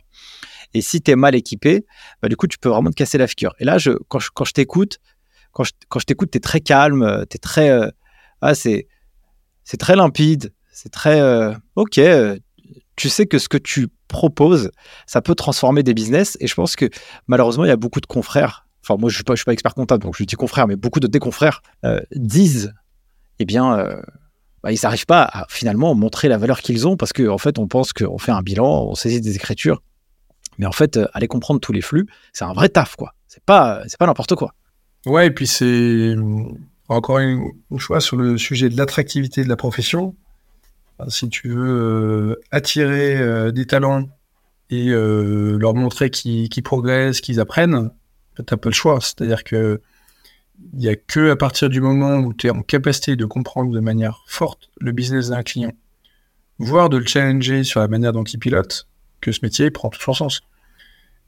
[SPEAKER 3] Et si tu es mal équipé, bah, du coup, tu peux vraiment te casser la figure. Et là, je, quand je, t'écoute, quand je, quand je t'écoute, tu es très calme, euh, tu très. Euh, ah, c'est très limpide, c'est très. ok, tu sais que ce que tu proposes, ça peut transformer des business. Et je pense que malheureusement, il y a beaucoup de confrères. Enfin, moi, je ne suis, pas expert comptable, donc je dis confrères, mais beaucoup de déconfrères euh, disent, eh bien, euh, bah, ils n'arrivent pas à finalement montrer la valeur qu'ils ont parce qu'en en fait, on pense qu'on fait un bilan, on saisit des écritures. Mais en fait, euh, aller comprendre tous les flux, c'est un vrai taf, quoi. C'est pas, pas n'importe quoi.
[SPEAKER 1] Ouais, et puis c'est encore une, une fois sur le sujet de l'attractivité de la profession si tu veux euh, attirer euh, des talents et euh, leur montrer qu'ils progressent, qu'ils apprennent, tu n'as pas le choix. C'est-à-dire que il n'y a que à partir du moment où tu es en capacité de comprendre de manière forte le business d'un client, voire de le challenger sur la manière dont il pilote, que ce métier prend tout son sens.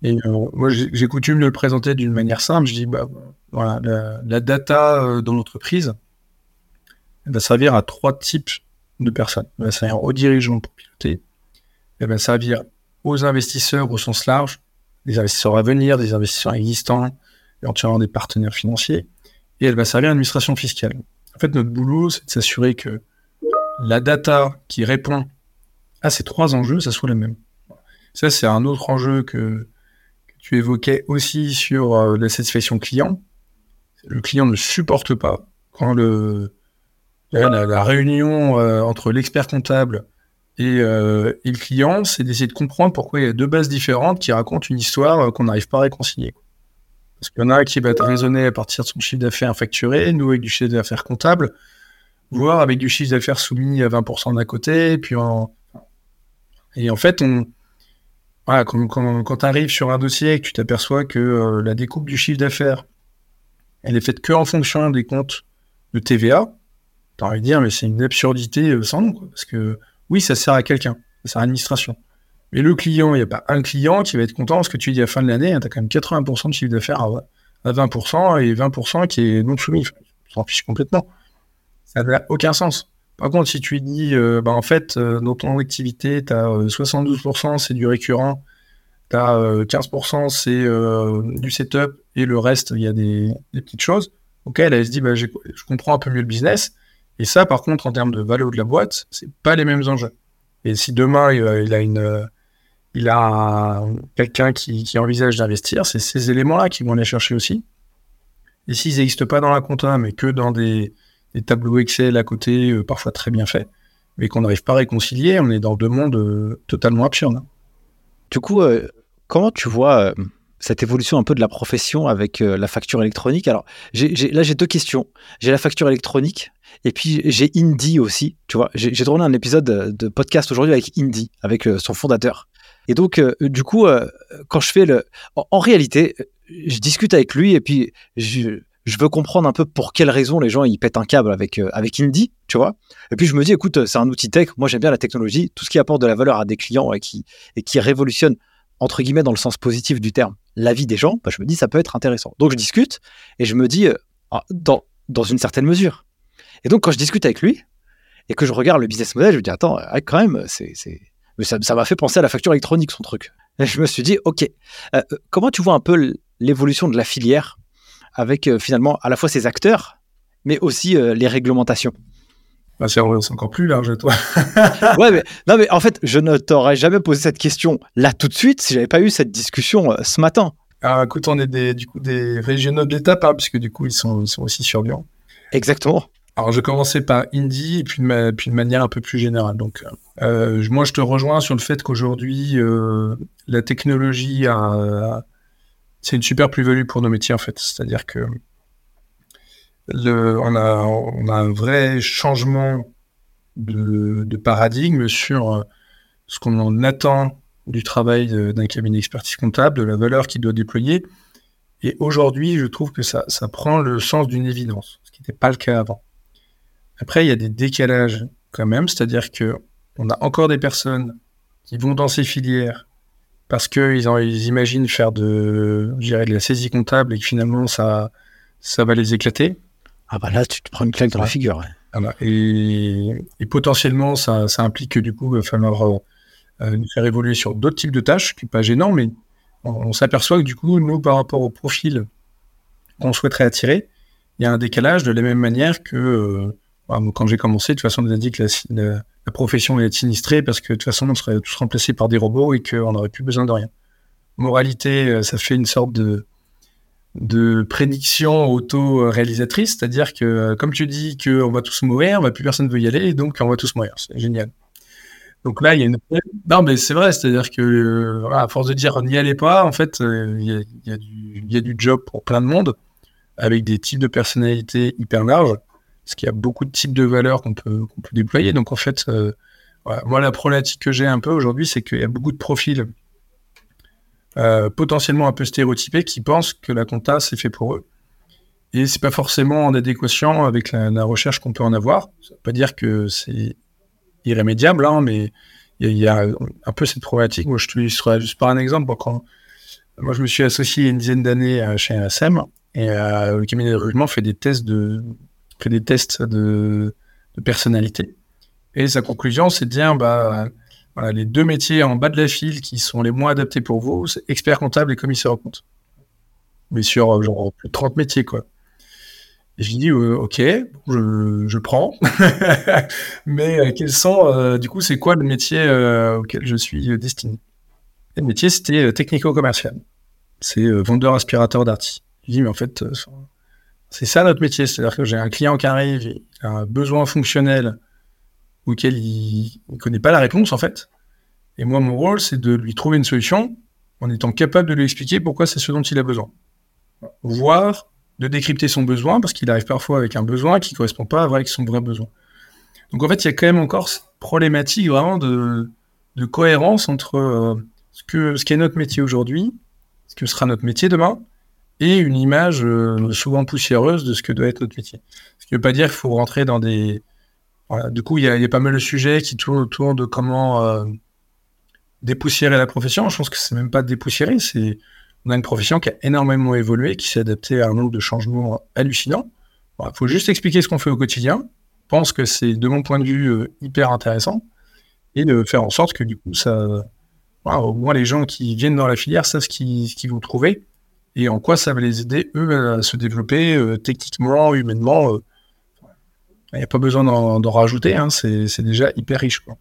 [SPEAKER 1] Et moi, j'ai coutume de le présenter d'une manière simple. Je dis, bah, voilà, la, la data dans l'entreprise, elle va servir à trois types de personnes. Elle va servir aux dirigeants pour piloter. Elle va servir aux investisseurs au sens large, des investisseurs à venir, des investisseurs existants, éventuellement des partenaires financiers. Et elle va servir à l'administration fiscale. En fait, notre boulot, c'est de s'assurer que la data qui répond à ces trois enjeux, ça soit la même. Ça, c'est un autre enjeu que, tu évoquais aussi sur euh, la satisfaction client. Le client ne supporte pas quand le, la, réunion euh, entre l'expert comptable euh, et, le client, c'est d'essayer de comprendre pourquoi il y a deux bases différentes qui racontent une histoire euh, qu'on n'arrive pas à réconcilier. Parce qu'il y en a qui va être raisonné à partir de son chiffre d'affaires facturé, nous avec du chiffre d'affaires comptable, voire avec du chiffre d'affaires soumis à 20% d'un côté, et puis en fait, quand, tu arrives sur un dossier et que tu t'aperçois que la découpe du chiffre d'affaires, elle est faite que en fonction des comptes de TVA, T'as envie de dire, mais c'est une absurdité euh, sans nom, parce que oui, ça sert à quelqu'un, ça sert à l'administration. Mais le client, il n'y a pas un client qui va être content parce que tu dis à la fin de l'année, hein, tu as quand même 80% de chiffre d'affaires à, 20% et 20% qui est non soumis. Tu s'en fiche complètement. Ça n'a aucun sens. Par contre, si tu dis, euh, bah, en fait, euh, dans ton activité, tu as 72% c'est du récurrent, tu as 15% c'est du setup et le reste, il y a des, petites choses. Ok, là, elle se dit, je comprends un peu mieux le business. Et ça, par contre, en termes de valeur de la boîte, c'est pas les mêmes enjeux. Et si demain il a une, il a quelqu'un qui, envisage d'investir, c'est ces éléments-là qui vont aller chercher aussi. Et s'ils n'existent pas dans la compta, mais que dans des, tableaux Excel à côté, euh, parfois très bien faits, mais qu'on n'arrive pas à réconcilier, on est dans deux mondes euh, totalement absurdes.
[SPEAKER 3] Du coup, euh, comment tu vois cette évolution un peu de la profession avec la facture électronique? Alors, là, j'ai deux questions. J'ai la facture électronique et puis j'ai Indy aussi, tu vois. J'ai tourné un épisode de podcast aujourd'hui avec Indy, avec euh, son fondateur. Et donc, euh, du coup, euh, quand je fais le... En, réalité, je discute avec lui et puis je, veux comprendre un peu pour quelles raisons les gens ils pètent un câble avec, avec Indy, tu vois. Et puis je me dis, écoute, c'est un outil tech, moi j'aime bien la technologie, tout ce qui apporte de la valeur à des clients et qui, et qui révolutionne, entre guillemets, dans le sens positif du terme, la vie des gens, bah, je me dis, ça peut être intéressant. Donc je discute et je me dis, ah, dans, dans une certaine mesure, et donc, quand je discute avec lui et que je regarde le business model, je me dis, attends, quand même, c'est, ça m'a fait penser à la facture électronique, son truc. Et je me suis dit, OK, euh, euh, comment tu vois un peu l'évolution de la filière avec euh, finalement à la fois ses acteurs, mais aussi les réglementations?
[SPEAKER 1] Bah, c'est encore plus large, toi.
[SPEAKER 3] ouais, mais, non, mais en fait, je ne t'aurais jamais posé cette question là tout de suite si j'avais pas eu cette discussion ce matin.
[SPEAKER 1] Ah, écoute, on est des, du coup des régionaux de l'État, puisque du coup, ils sont, ils sont aussi sur Lyon.
[SPEAKER 3] Exactement.
[SPEAKER 1] Alors, je commencer par Indie et puis de, manière un peu plus générale. Donc, euh, moi, je te rejoins sur le fait qu'aujourd'hui, euh, la technologie a, c'est une super plus-value pour nos métiers, en fait. C'est-à-dire que le, on, a, on a un vrai changement de, de paradigme sur ce qu'on attend du travail d'un cabinet d'expertise comptable, de la valeur qu'il doit déployer. Et aujourd'hui, je trouve que ça, ça prend le sens d'une évidence, ce qui n'était pas le cas avant. Après, il y a des décalages quand même, c'est-à-dire que on a encore des personnes qui vont dans ces filières parce qu'ils ils imaginent faire de, de la saisie comptable et que finalement ça, ça va les éclater.
[SPEAKER 3] Ah bah là, tu te prends une claque dans la figure.
[SPEAKER 1] Et, et, potentiellement, ça, ça, implique que du coup, il va falloir euh, euh, nous faire évoluer sur d'autres types de tâches, qui n'est pas gênant, mais on, s'aperçoit que du coup, nous, par rapport au profil qu'on souhaiterait attirer, il y a un décalage de la même manière que euh, quand j'ai commencé, de toute façon, on nous a dit que la, profession allait être sinistrée parce que de toute façon, on serait tous remplacés par des robots et qu'on n'aurait plus besoin de rien. Moralité, euh, ça fait une sorte de, prédiction auto-réalisatrice, c'est-à-dire que, euh, comme tu dis qu'on va tous mourir, bah, plus personne ne veut y aller, et donc on va tous mourir. C'est génial. Donc là, il y a une. Non, mais c'est vrai, c'est-à-dire que, euh, à force de dire n'y allez pas, en fait, il y, y, a, du job pour plein de monde, avec des types de personnalités hyper larges parce qu'il y a beaucoup de types de valeurs qu'on peut, peut déployer. Donc en fait, euh, moi la problématique que j'ai un peu aujourd'hui, c'est qu'il y a beaucoup de profils euh, potentiellement un peu stéréotypés qui pensent que la compta c'est fait pour eux. Et c'est pas forcément en adéquation avec la, recherche qu'on peut en avoir. Ça veut pas dire que c'est irrémédiable, hein, mais il y, a un peu cette problématique. Moi, je te illustrerai juste par un exemple. Quand, moi, je me suis associé il y a une dizaine d'années euh, chez ASM et le cabinet de recrutement fait des tests de, fait des tests de, personnalité. Et sa conclusion, c'est de dire, bah, les deux métiers en bas de la file qui sont les moins adaptés pour vous, c'est expert comptable et commissaire au compte. Mais sur euh, genre plus de 30 métiers, quoi. Et je dis, euh, ok, je, je prends. Mais euh, quels sont, du coup, c'est quoi le métier auquel je suis destiné? Le métier, c'était technico-commercial. C'est vendeur aspirateur d'arty. Je dis, mais en fait, c'est ça notre métier, c'est-à-dire que j'ai un client qui arrive, il a un besoin fonctionnel auquel il ne connaît pas la réponse en fait. Et moi, mon rôle, c'est de lui trouver une solution en étant capable de lui expliquer pourquoi c'est ce dont il a besoin. Voire de décrypter son besoin, parce qu'il arrive parfois avec un besoin qui ne correspond pas avec son vrai besoin. Donc en fait, il y a quand même encore cette problématique vraiment de, cohérence entre euh, ce, que, ce notre métier aujourd'hui, ce que sera notre métier demain, et une image euh, souvent poussiéreuse de ce que doit être notre métier. Ce qui ne veut pas dire qu'il faut rentrer dans des... Du coup, il y, a pas mal de sujets qui tournent autour de comment euh, dépoussiérer la profession. Je pense que c'est même pas dépoussiérer, c'est on a une profession qui a énormément évolué, qui s'est adaptée à un nombre de changements hallucinants. Il faut juste expliquer ce qu'on fait au quotidien. Je pense que c'est, de mon point de vue, euh, hyper intéressant. Et de faire en sorte que, du coup, ça, au moins les gens qui viennent dans la filière savent ce qu'ils, vont trouver et en quoi ça va les aider, eux, à se développer euh, techniquement, humainement. Il euh. n'y a pas besoin d'en rajouter, hein, c'est déjà hyper riche. Quoi.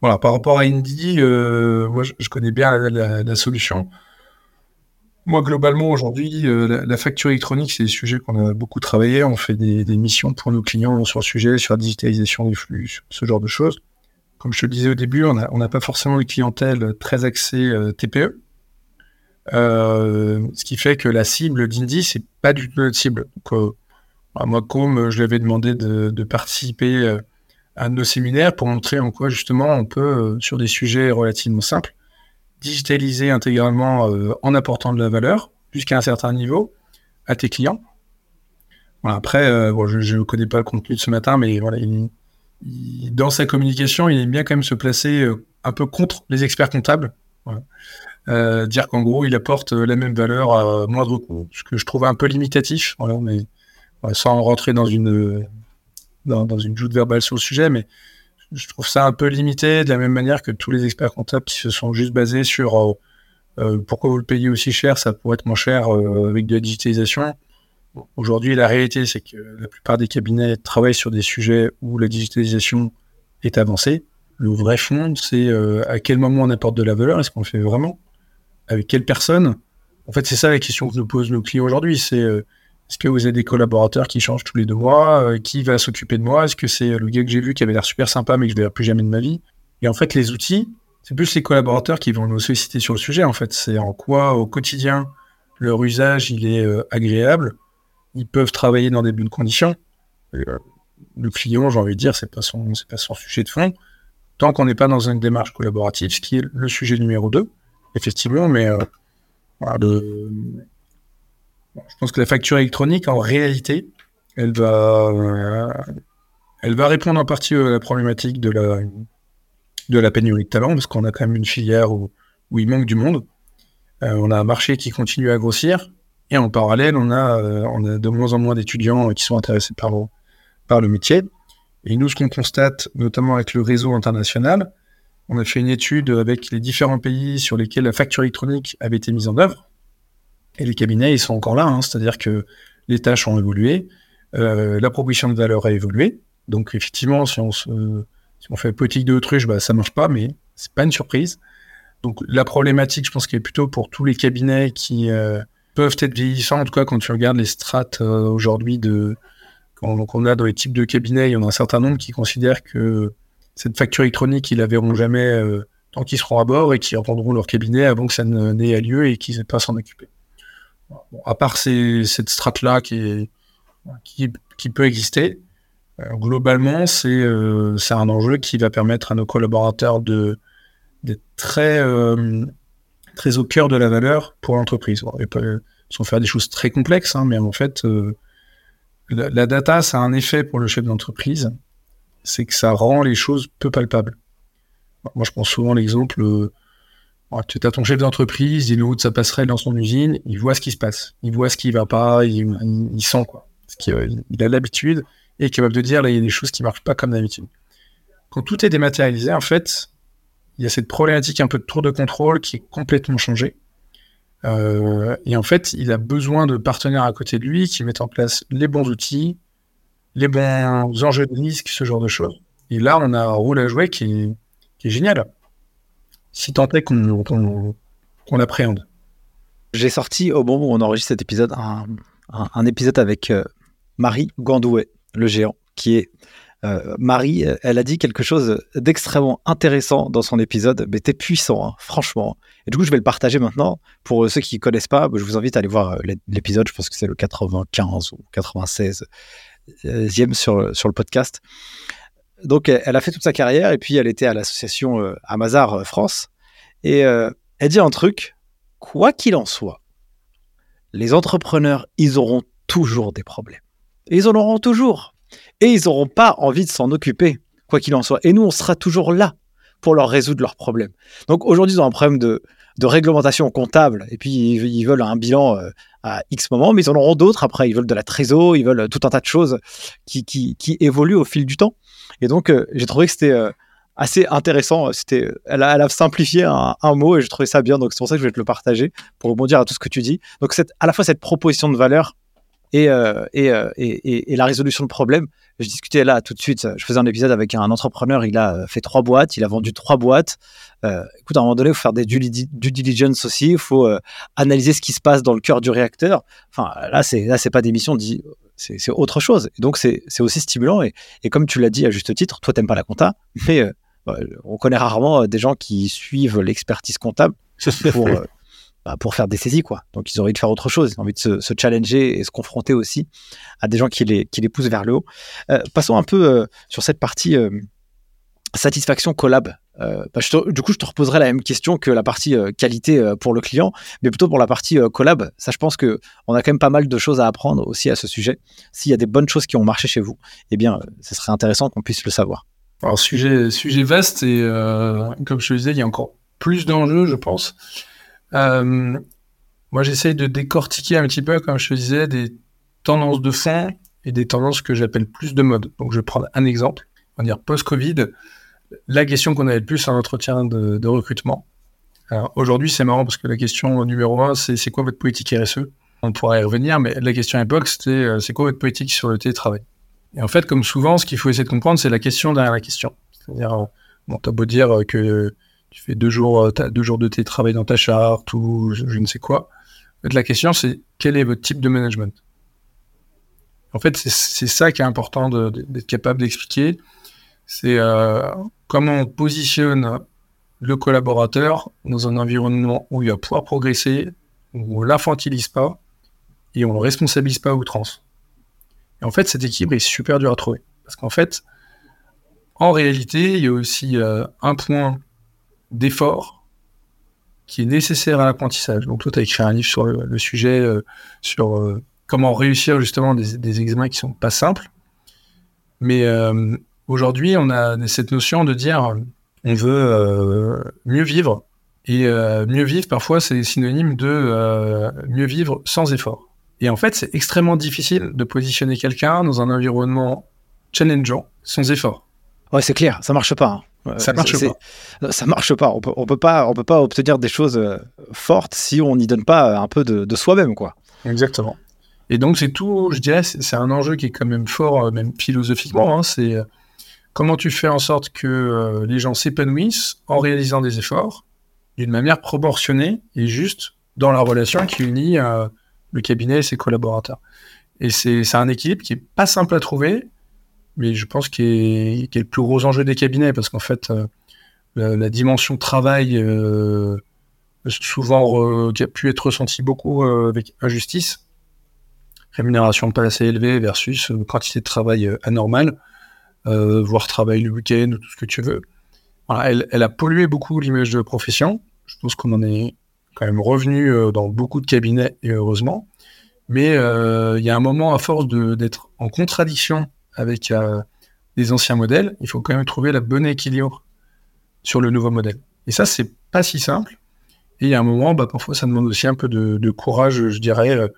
[SPEAKER 1] Voilà, par rapport à Indie, euh, moi je, connais bien la, solution. Moi, globalement, aujourd'hui, la, facture électronique, c'est des sujets qu'on a beaucoup travaillé. On fait des, des, missions pour nos clients sur le sujet, sur la digitalisation des flux, ce genre de choses. Comme je te le disais au début, on n'a pas forcément une clientèle très axée TPE. Euh, ce qui fait que la cible d'Indy, c'est pas du tout notre cible. Euh, bah, moi, comme je lui avais demandé de, participer euh, à nos séminaires pour montrer en quoi justement on peut, sur des sujets relativement simples, digitaliser intégralement en apportant de la valeur jusqu'à un certain niveau à tes clients. Après, je ne connais pas le contenu de ce matin, mais voilà, dans sa communication, il aime bien quand même se placer un peu contre les experts comptables. Voilà. Euh, dire qu'en gros, il apporte la même valeur à moindre coût, ce que je trouve un peu limitatif, sans rentrer dans une dans, une joute verbale sur le sujet, mais je trouve ça un peu limité de la même manière que tous les experts comptables qui se sont juste basés sur euh, euh pourquoi vous le payez aussi cher, ça pourrait être moins cher euh, avec de la digitalisation. Aujourd'hui, la réalité, c'est que la plupart des cabinets travaillent sur des sujets où la digitalisation est avancée. Le vrai fond, c'est euh, à quel moment on apporte de la valeur, est-ce qu'on le fait vraiment? Avec quelle personne? En fait, c'est ça la question que nous posent nos clients aujourd'hui. C'est euh, est-ce que vous avez des collaborateurs qui changent tous les deux mois? Euh, Qui va s'occuper de moi? Est-ce que c'est le gars que j'ai vu qui avait l'air super sympa mais que je ne verrai plus jamais de ma vie? Et en fait, les outils, c'est plus les collaborateurs qui vont nous solliciter sur le sujet. En fait, c'est en quoi au quotidien leur usage il est euh, agréable? Ils peuvent travailler dans des bonnes conditions? Euh, le client, j'ai envie de dire, c'est pas son, pas son sujet de fond. Tant qu'on n'est pas dans une démarche collaborative, ce qui est le sujet numéro 2, effectivement, mais euh, je pense que la facture électronique, en réalité, elle va, euh, elle va répondre en partie à la problématique de la, de la pénurie de talent, parce qu'on a quand même une filière où, où il manque du monde. on a un marché qui continue à grossir, et en parallèle, on a, on a de moins en moins d'étudiants qui sont intéressés par, par le métier. Et nous, ce qu'on constate, notamment avec le réseau international, on a fait une étude avec les différents pays sur lesquels la facture électronique avait été mise en œuvre. Et les cabinets, ils sont encore là, hein. c'est-à-dire que les tâches ont évolué, euh, la proposition de valeur a évolué. Donc effectivement, si on, on fait politique de autruche, bah, ça marche pas, mais c'est pas une surprise. Donc la problématique, je pense qu'elle est plutôt pour tous les cabinets qui euh, peuvent être vieillissants. En tout cas, quand tu regardes les strates euh, aujourd'hui de, donc on a dans les types de cabinets, il y en a un certain nombre qui considèrent que cette facture électronique, ils la verront jamais euh, tant qu'ils seront à bord et qui reprendront leur cabinet avant que ça n'ait lieu et qu'ils n'aient pas à s'en occuper. à part cette strate-là qui, qui, peut exister, euh, globalement, euh, c'est un enjeu qui va permettre à nos collaborateurs d'être très, très au cœur de la valeur pour l'entreprise. sans faire des choses très complexes, hein, mais en fait, la, data, ça a un effet pour le chef d'entreprise, c'est que ça rend les choses peu palpables. Moi, je prends souvent l'exemple, euh, tu as ton chef d'entreprise, il est de sa passerelle dans son usine, il voit ce qui se passe, il voit ce qui va pas, il, sent quoi. il a l'habitude et est capable de dire, là, il y a des choses qui marchent pas comme d'habitude. Quand tout est dématérialisé, en fait, il y a cette problématique un peu de tour de contrôle qui est complètement changée. Euh, et en fait, il a besoin de partenaires à côté de lui qui mettent en place les bons outils, les bons enjeux de risque, ce genre de choses. Et là, on a un rôle à jouer qui est, génial. Si tant est qu'on qu l'appréhende.
[SPEAKER 3] J'ai sorti, au moment où on enregistre cet épisode, un, épisode avec euh, Marie Gandouet, le géant, qui est euh, Marie, elle a dit quelque chose d'extrêmement intéressant dans son épisode, mais t'es puissant, hein, franchement. Et du coup, je vais le partager maintenant. Pour ceux qui ne connaissent pas, je vous invite à aller voir euh, l'épisode, je pense que c'est le 95 ou 96e euh, sur, sur le podcast. Donc, elle a fait toute sa carrière et puis elle était à l'association Amazar France. Et elle dit un truc, quoi qu'il en soit, les entrepreneurs, ils auront toujours des problèmes. Et ils en auront toujours et ils n'auront pas envie de s'en occuper, quoi qu'il en soit. Et nous, on sera toujours là pour leur résoudre leurs problèmes. Donc aujourd'hui, ils ont un problème de, réglementation comptable, et puis ils, veulent un bilan euh, à X moment, mais ils en auront d'autres après. Ils veulent de la trésor, ils veulent tout un tas de choses qui, qui, évoluent au fil du temps. Et donc, euh, j'ai trouvé que c'était euh, assez intéressant. C'était, elle a, simplifié un, mot et je trouvais ça bien. Donc, c'est pour ça que je vais te le partager pour rebondir à tout ce que tu dis. Donc, à la fois cette proposition de valeur et, et, et, et, la résolution de problèmes je discutais là tout de suite, je faisais un épisode avec un entrepreneur, il a fait trois boîtes, il a vendu trois boîtes. Euh, écoute, à un moment donné, il faut faire des due, diligence aussi, il faut euh, analyser ce qui se passe dans le cœur du réacteur. Enfin, là, c'est là, c'est pas des missions, c'est autre chose. Et donc, c'est aussi stimulant. Et, et, comme tu l'as dit à juste titre, toi, t'aimes pas la compta, mais euh, on connaît rarement des gens qui suivent l'expertise comptable pour bah, pour faire des saisies, quoi. Donc, ils ont envie de faire autre chose. Ils ont envie de se, challenger et se confronter aussi à des gens qui les, qui les poussent vers le haut. Euh, passons un peu euh, sur cette partie euh, satisfaction collab. Bah, du coup, je te reposerai la même question que la partie qualité pour le client, mais plutôt pour la partie collab. Ça, je pense que on a quand même pas mal de choses à apprendre aussi à ce sujet. S'il y a des bonnes choses qui ont marché chez vous, eh bien, ce serait intéressant qu'on puisse le savoir.
[SPEAKER 1] Alors, sujet, vaste et comme je te disais, il y a encore plus d'enjeux, je pense. Euh, moi, j'essaye de décortiquer un petit peu, comme je te disais, des tendances de fond et des tendances que j'appelle plus de mode. Donc, je vais prendre un exemple. On va dire post-Covid, la question qu'on avait le plus en entretien de, recrutement. Alors, aujourd'hui, c'est marrant parce que la question numéro un, c'est c'est quoi votre politique RSE On pourra y revenir, mais la question à l'époque, c'était euh, c'est quoi votre politique sur le télétravail? Et en fait, comme souvent, ce qu'il faut essayer de comprendre, c'est la question derrière la question. C'est-à-dire, euh, bon, t'as beau dire que tu fais deux jours, euh, deux jours de télétravail dans ta charte ou je, ne sais quoi. En fait, la question, c'est quel est votre type de management? En fait, c'est ça qui est important d'être capable d'expliquer. C'est euh, comment on positionne le collaborateur dans un environnement où il va pouvoir progresser, où on l'infantilise pas, et on le responsabilise pas à outrance. Et en fait, cet équilibre est super dur à trouver. Parce qu'en fait, en réalité, il y a aussi euh, un point d'effort qui est nécessaire à l'apprentissage. Donc toi, tu as écrit un livre sur le, sujet, euh, sur euh, comment réussir justement des, examens qui sont pas simples. Mais aujourd'hui, on a cette notion de dire on veut mieux vivre. Et mieux vivre, parfois, c'est synonyme de mieux vivre sans effort. Et en fait, c'est extrêmement difficile de positionner quelqu'un dans un environnement challengeant sans effort.
[SPEAKER 3] Ouais, c'est clair, ça marche pas.
[SPEAKER 1] Hein. Ça marche
[SPEAKER 3] pas. Ça marche pas. On peut, peut pas, on peut pas obtenir des choses euh, fortes si on n'y donne pas un peu de, soi-même, quoi.
[SPEAKER 1] Exactement. Et donc c'est tout, je dirais, c'est un enjeu qui est quand même fort, euh, même philosophiquement. Hein. c'est euh, comment tu fais en sorte que les gens s'épanouissent en réalisant des efforts d'une manière proportionnée et juste dans la relation qui unit le cabinet et ses collaborateurs. Et c'est un équilibre qui est pas simple à trouver, mais je pense qu'il est, le plus gros enjeu des cabinets, parce qu'en fait, euh, la, dimension travail, euh, souvent, qui a pu être ressentie beaucoup euh, avec injustice, rémunération pas assez élevée versus quantité de travail anormale, voire travail le week-end ou tout ce que tu veux. elle, elle, a pollué beaucoup l'image de profession. Je pense qu'on en est quand même revenu dans beaucoup de cabinets, et heureusement. Mais il y a un moment, à force d'être en contradiction avec euh, les anciens modèles, il faut quand même trouver la bonne équilibre sur le nouveau modèle. Et ça, c'est pas si simple. Et il y a un moment, bah, parfois, ça demande aussi un peu de, courage, je dirais, euh,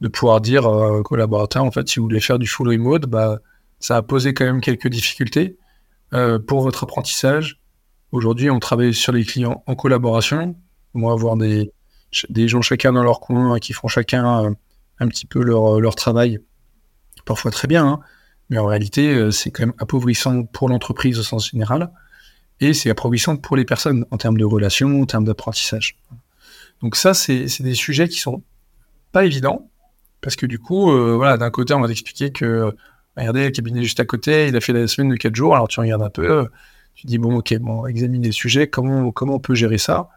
[SPEAKER 1] de pouvoir dire aux collaborateurs, en fait, si vous voulez faire du full remote, bah, ça a posé quand même quelques difficultés euh, pour votre apprentissage. Aujourd'hui, on travaille sur les clients en collaboration. Moi, avoir des, des gens chacun dans leur coin qui font chacun un petit peu leur, leur travail, parfois très bien, hein, mais en réalité, euh, c'est quand même appauvrissant pour l'entreprise au sens général, et c'est appauvrissant pour les personnes en termes de relations, en termes d'apprentissage. Donc ça, c'est des sujets qui sont pas évidents, parce que du coup, euh, voilà, d'un côté, on va t'expliquer que, regardez, le cabinet juste à côté, il a fait la semaine de 4 jours, alors tu regardes un peu, tu dis, bon, ok, bon, examine les sujets, comment, comment on peut gérer ça?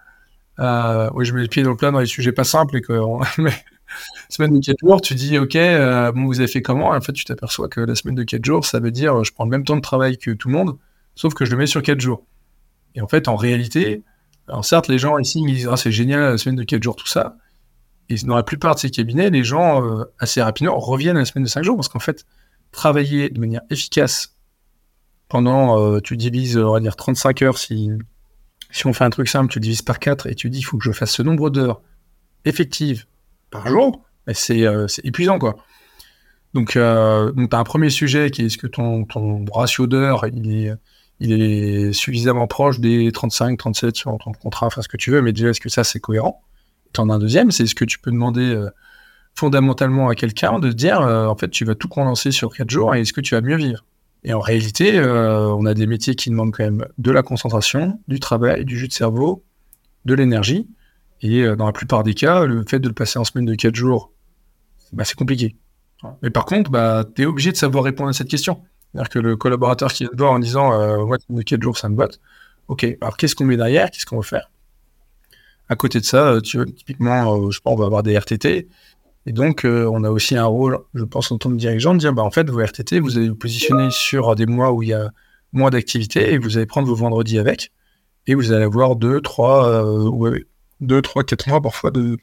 [SPEAKER 1] Euh, Oui, je mets le pied dans le plat dans les sujets pas simples, et que, semaine de 4 jours, tu dis, OK, euh, bon, vous avez fait comment? En fait, tu t'aperçois que la semaine de 4 jours, ça veut dire je prends le même temps de travail que tout le monde, sauf que je le mets sur 4 jours. Et en fait, en réalité, alors certes, les gens ici, ils disent, ah, c'est génial, la semaine de 4 jours, tout ça. Et dans la plupart de ces cabinets, les gens, euh, assez rapidement, reviennent à la semaine de 5 jours, parce qu'en fait, travailler de manière efficace pendant, euh, tu divises, on va dire, 35 heures, si, si on fait un truc simple, tu divises par 4 et tu dis, il faut que je fasse ce nombre d'heures effectives par jour, euh, c'est épuisant, quoi. Donc, euh, tu as un premier sujet qui est est-ce que ton, ratio est, il est suffisamment proche des 35, 37 sur ton contrat, enfin ce que tu veux, mais déjà, est-ce que ça, c'est cohérent? Tu en as un deuxième, c'est est-ce que tu peux demander euh, fondamentalement à quelqu'un de dire, en fait, tu vas tout condenser sur 4 jours et est-ce que tu vas mieux vivre? Et en réalité, on a des métiers qui demandent quand même de la concentration, du travail, du jus de cerveau, de l'énergie. Et euh, dans la plupart des cas, le fait de le passer en semaine de 4 jours, bah, c'est compliqué. Mais par contre, bah, tu es obligé de savoir répondre à cette question. C'est-à-dire que le collaborateur qui te voir en disant euh, de 4 jours, ça me botte. Ok, alors qu'est-ce qu'on met derrière? Qu'est-ce qu'on veut faire? À côté de ça, euh, tu, typiquement, je pense, on va avoir des RTT. Et donc, on a aussi un rôle, je pense, en tant que dirigeant, de dire bah, en fait, vos RTT, vous allez vous positionner sur des mois où il y a moins d'activité et vous allez prendre vos vendredis avec. Et vous allez avoir 2, 3, ouais, 2, 3, 4 mois, parfois de,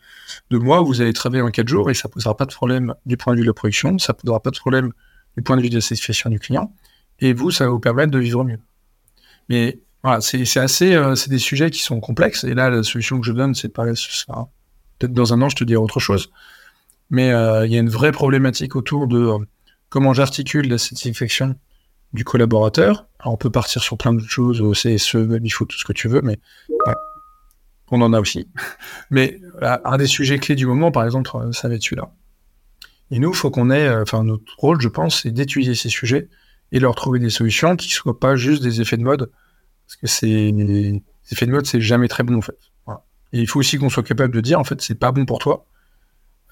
[SPEAKER 1] mois vous allez travailler en 4 jours et ça ne posera pas de problème du point de vue de la production, ça ne posera pas de problème du point de vue de la satisfaction du client. Et vous, ça va vous permettre de vivre mieux. Mais voilà, c'est assez, euh, c'est des sujets qui sont complexes. Et là, la solution que je donne, c'est de parler, peut-être dans un an, je te dirai autre chose. Mais euh, il y a une vraie problématique autour de euh, comment j'articule la satisfaction du collaborateur. Alors, on peut partir sur plein de choses, au CSE, il faut tout ce que tu veux, mais on en a aussi. Mais un des sujets clés du moment, par exemple, euh, ça va être celui-là. Et nous, il faut qu'on ait, euh, enfin, notre rôle, je pense, c'est d'étudier ces sujets et leur trouver des solutions qui ne soient pas juste des effets de mode. Parce que c'est, les effets de mode, c'est jamais très bon, en fait. Et il faut aussi qu'on soit capable de dire, en fait, c'est pas bon pour toi.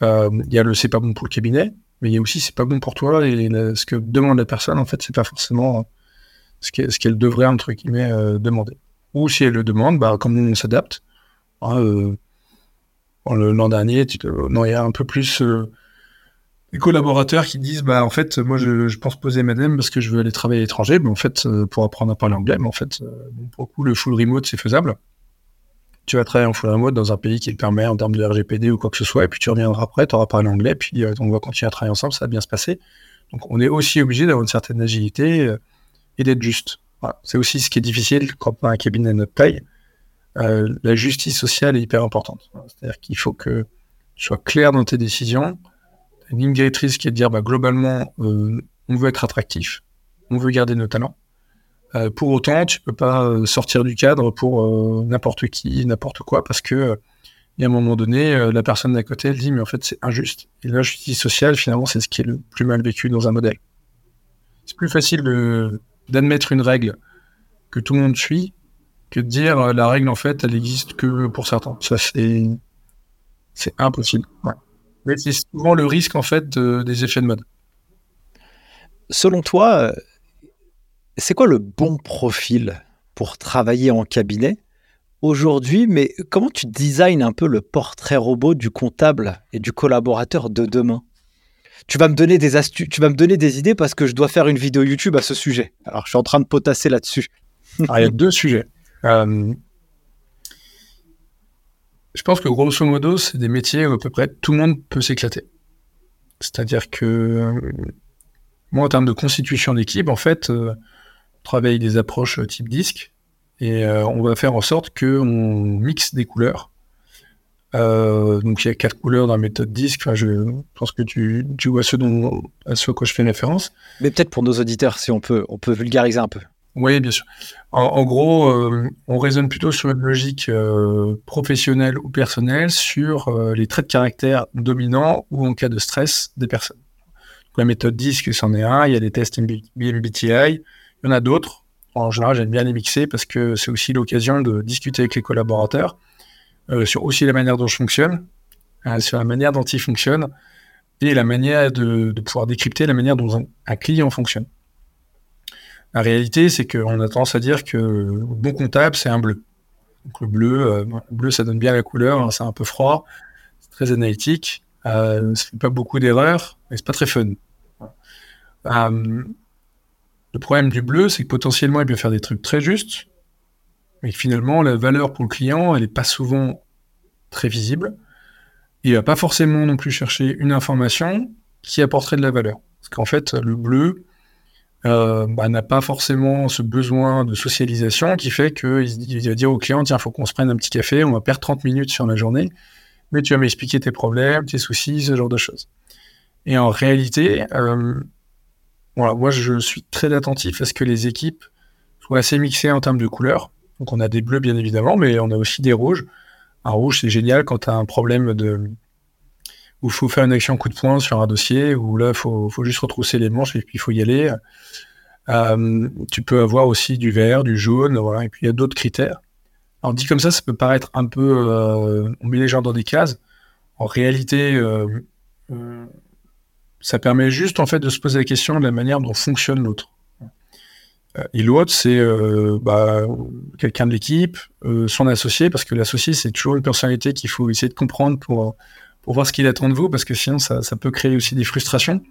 [SPEAKER 1] Euh, il y a le c'est pas bon pour le cabinet, mais il y a aussi c'est pas bon pour toi et ce que demande la personne, en fait, c'est pas forcément ce qu'elle devrait, entre guillemets, demander. Ou si elle le demande, bah, comment on s'adapte Hein, euh, l'an dernier, tu non, il y a un peu plus euh, des collaborateurs qui disent bah en fait moi je, je pense poser madame parce que je veux aller travailler à l'étranger mais en fait euh, pour apprendre à parler anglais mais en fait euh, bon, pour le coup le full remote c'est faisable. Tu vas travailler en full remote dans un pays qui le permet en termes de RGPD ou quoi que ce soit et puis tu reviendras après tu auras parlé anglais puis euh, on va continuer à travailler ensemble ça va bien se passer. Donc on est aussi obligé d'avoir une certaine agilité euh, et d'être juste. Voilà. c'est aussi ce qui est difficile quand on a un cabinet de notre taille Euh, la justice sociale est hyper importante c'est à dire qu'il faut que tu sois clair dans tes décisions une ligne directrice qui est de dire bah, globalement, euh, on veut être attractif, on veut garder nos talents. Euh, pour autant, tu peux pas sortir du cadre pour n'importe qui, n'importe quoi, parce que un moment donné, la personne d'à côté, elle dit mais en fait c'est injuste. Et la justice sociale, finalement, c'est ce qui est le plus mal vécu dans un modèle. C'est plus facile d'admettre une règle que tout le monde suit que de dire euh, la règle en fait, elle existe que pour certains. Ça c'est c'est impossible. Ouais. Mais c'est souvent le risque en fait de- des effets de mode.
[SPEAKER 3] Selon toi, euh, c'est quoi le bon profil pour travailler en cabinet aujourd'hui? Mais comment tu designes un peu le portrait robot du comptable et du collaborateur de demain? Tu vas me donner des astuces, tu vas me donner des idées parce que je dois faire une vidéo YouTube à ce sujet. Alors, je suis en train de potasser là-dessus.
[SPEAKER 1] Alors, il y a deux sujets. Euh, je pense que grosso modo, c'est des métiers où à peu près tout le monde peut s'éclater. C'est-à-dire que euh, moi, en termes de constitution d'équipe, en fait, euh, on travaille des approches type disque et euh, on va faire en sorte qu'on mixe des couleurs. Euh, donc il y a quatre couleurs dans la méthode disque. Enfin, je pense que tu, vois ce à ce à quoi je fais référence.
[SPEAKER 3] Mais peut-être pour nos auditeurs, si on peut, on peut vulgariser un peu.
[SPEAKER 1] Oui, bien sûr. En, gros, euh, on raisonne plutôt sur une logique euh, professionnelle ou personnelle sur euh, les traits de caractère dominants ou en cas de stress des personnes. La méthode DISC, c'en est un. Il y a des tests MB- MBTI. Il y en a d'autres. En général, j'aime bien les mixer parce que c'est aussi l'occasion de discuter avec les collaborateurs sur aussi la manière dont je fonctionne, euh, sur la manière dont ils fonctionnent et la manière de, pouvoir décrypter la manière dont un client fonctionne. La réalité, c'est qu'on a tendance à dire que le bon comptable, c'est un bleu. Donc le bleu, euh, le bleu, ça donne bien la couleur, hein, c'est un peu froid, c'est très analytique, euh, fait pas beaucoup d'erreurs, mais c'est pas très fun. Euh, le problème du bleu, c'est que potentiellement, il peut faire des trucs très justes, mais finalement, la valeur pour le client, elle est pas souvent très visible. Il va pas forcément non plus chercher une information qui apporterait de la valeur. Parce qu'en fait, le bleu, euh, bah, n'a pas forcément ce besoin de socialisation qui fait qu'il il va dire au client tiens, il faut qu'on se prenne un petit café, on va perdre 30 minutes sur la journée, mais tu vas m'expliquer tes problèmes, tes soucis, ce genre de choses. Et en réalité, euh, voilà, moi je suis très attentif à ce que les équipes soient assez mixées en termes de couleurs. Donc on a des bleus bien évidemment, mais on a aussi des rouges. Un rouge, c'est génial quand tu as un problème de où il faut faire une action coup de poing sur un dossier, où là, il faut, faut juste retrousser les manches et puis il faut y aller. Euh, tu peux avoir aussi du vert, du jaune, voilà, et puis il y a d'autres critères. Alors dit comme ça, ça peut paraître un peu... Euh, on met les gens dans des cases. En réalité, euh, ça permet juste en fait de se poser la question de la manière dont fonctionne l'autre. Et l'autre, c'est bah, quelqu'un de l'équipe, son associé, parce que l'associé, c'est toujours une personnalité qu'il faut essayer de comprendre pour pour voir ce qu'il attend de vous, parce que sinon ça, ça peut créer aussi des frustrations.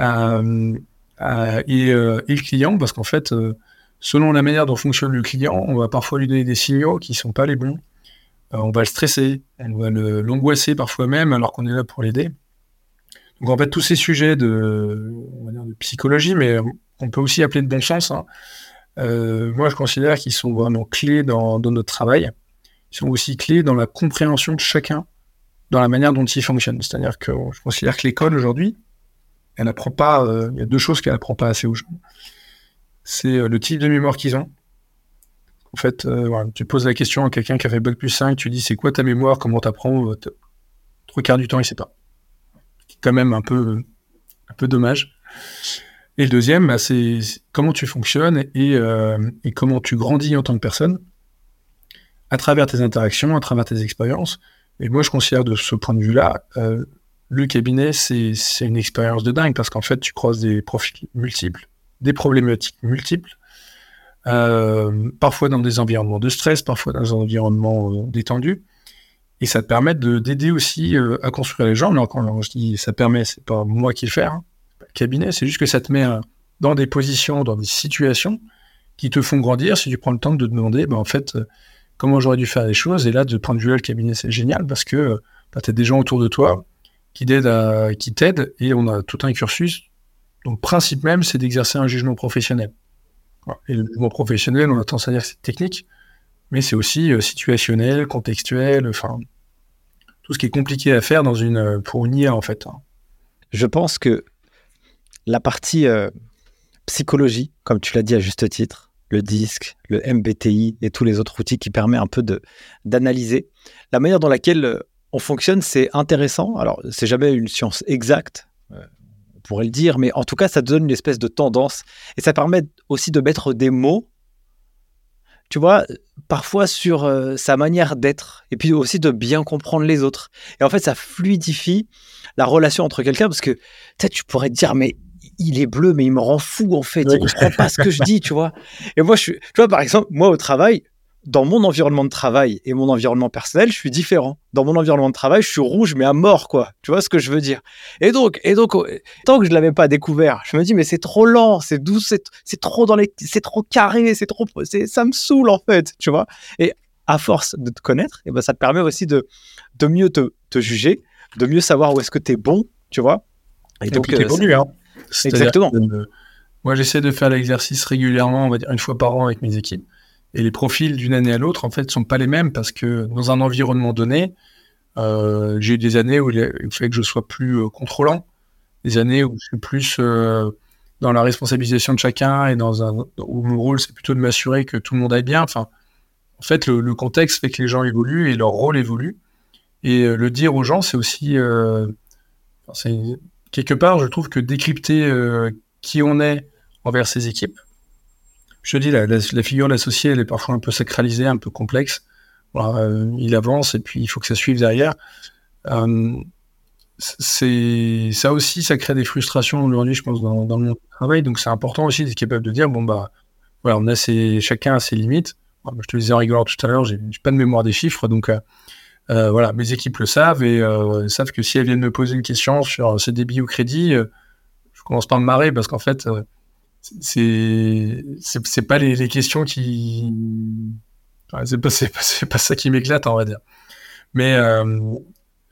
[SPEAKER 1] Euh, euh, et, euh, et, le client, parce qu'en fait, euh, selon la manière dont fonctionne le client, on va parfois lui donner des signaux qui sont pas les bons. Euh, on va le stresser, on va l'angoisser parfois même, alors qu'on est là pour l'aider. Donc en fait, tous ces sujets de, on va dire de psychologie, mais on peut aussi appeler de bon sens, hein, moi je considère qu'ils sont vraiment clés dans, dans notre travail. Ils sont aussi clés dans la compréhension de chacun dans la manière dont il fonctionne. C'est-à-dire que je considère que l'école aujourd'hui, elle n'apprend pas. Euh, il y a deux choses qu'elle n'apprend pas assez aux gens. C'est euh, le type de mémoire qu'ils ont. En fait, euh, tu poses la question à quelqu'un qui a fait Bac plus 5, tu dis c'est quoi ta mémoire, comment t'apprends? Trois quarts du temps, il sait pas. C'est quand même un peu, un peu dommage. Et le deuxième, bah, c'est comment tu fonctionnes et comment tu grandis en tant que personne à travers tes interactions, à travers tes expériences. Et moi, je considère de ce point de vue-là, euh, le cabinet, c'est une expérience de dingue parce qu'en fait, tu croises des profils multiples, des problématiques multiples, euh, parfois dans des environnements de stress, parfois dans des environnements euh, détendus. Et ça te permet de d'aider aussi à construire les gens. Mais encore, je dis ça permet, c'est pas moi qui le fais, hein. le cabinet, c'est juste que ça te met dans des positions, dans des situations qui te font grandir si tu prends le temps de te demander, bah, en fait, comment j'aurais dû faire les choses. Et là, de du là le cabinet, c'est génial parce que bah, tu as des gens autour de toi qui t'aident, qui t'aident et on a tout un cursus. Donc, le principe même, c'est d'exercer un jugement professionnel. Et le jugement professionnel, on a tendance à dire que c'est technique, mais c'est aussi situationnel, contextuel, enfin, tout ce qui est compliqué à faire dans une, euh, pour une IA, en fait. Hein.
[SPEAKER 3] Je pense que la partie euh, psychologie, comme tu l'as dit à juste titre, le disque, le MBTI et tous les autres outils qui permettent un peu d'analyser, la manière dans laquelle euh, on fonctionne, c'est intéressant. Alors, c'est jamais une science exacte, on pourrait le dire, mais en tout cas, ça donne une espèce de tendance et ça permet aussi de mettre des mots tu vois, parfois sur euh, sa manière d'être, et puis aussi de bien comprendre les autres. Et en fait, ça fluidifie la relation entre quelqu'un, parce que tu pourrais te dire, mais il est bleu, mais il me rend fou, en fait, il ne comprend pas ce que je dis, tu vois. Et moi, je suis, tu vois, par exemple, moi au travail, dans mon environnement de travail et mon environnement personnel, je suis différent. Dans mon environnement de travail, je suis rouge, mais à mort, quoi. Tu vois ce que je veux dire? Et donc, et donc, tant que je l'avais pas découvert, je me dis mais c'est trop lent, c'est doux, c'est trop dans les, c'est trop carré, c'est trop, ça me saoule en fait, tu vois. Et à force de te connaître, et eh ben ça te permet aussi de de mieux te, te juger, de mieux savoir où est-ce que tu es bon, tu vois.
[SPEAKER 1] Et, donc, évolues, hein.
[SPEAKER 3] Exactement.
[SPEAKER 1] moi, j'essaie de faire l'exercice régulièrement, on va dire une fois par an avec mes équipes. Et les profils d'une année à l'autre, en fait, sont pas les mêmes parce que dans un environnement donné, euh, j'ai eu des années où il fallait que je sois plus euh, contrôlant, des années où je suis plus euh, dans la responsabilisation de chacun et dans un où mon rôle c'est plutôt de m'assurer que tout le monde aille bien. Enfin, en fait, le, contexte fait que les gens évoluent et leur rôle évolue. Et le dire aux gens, c'est aussi quelque part, je trouve que décrypter qui on est envers ses équipes, je te dis, la, figure d'associé, elle est parfois un peu sacralisée, un peu complexe. Euh, il avance et puis il faut que ça suive derrière. Euh, ça aussi, ça crée des frustrations aujourd'hui, je pense, dans, dans le monde du travail. Donc c'est important aussi d'être capable de dire, bon bah, voilà, on a ses, chacun a ses limites. je te le disais en rigolant tout à l'heure, j'ai pas de mémoire des chiffres, donc euh, euh, voilà, mes équipes le savent et euh, savent que si elles viennent me poser une question sur ces débits ou crédits, je commence par me marrer parce qu'en fait, c'est c'est pas les, les, questions qui c'est pas, pas, pas, ça qui m'éclate on va dire. Mais euh,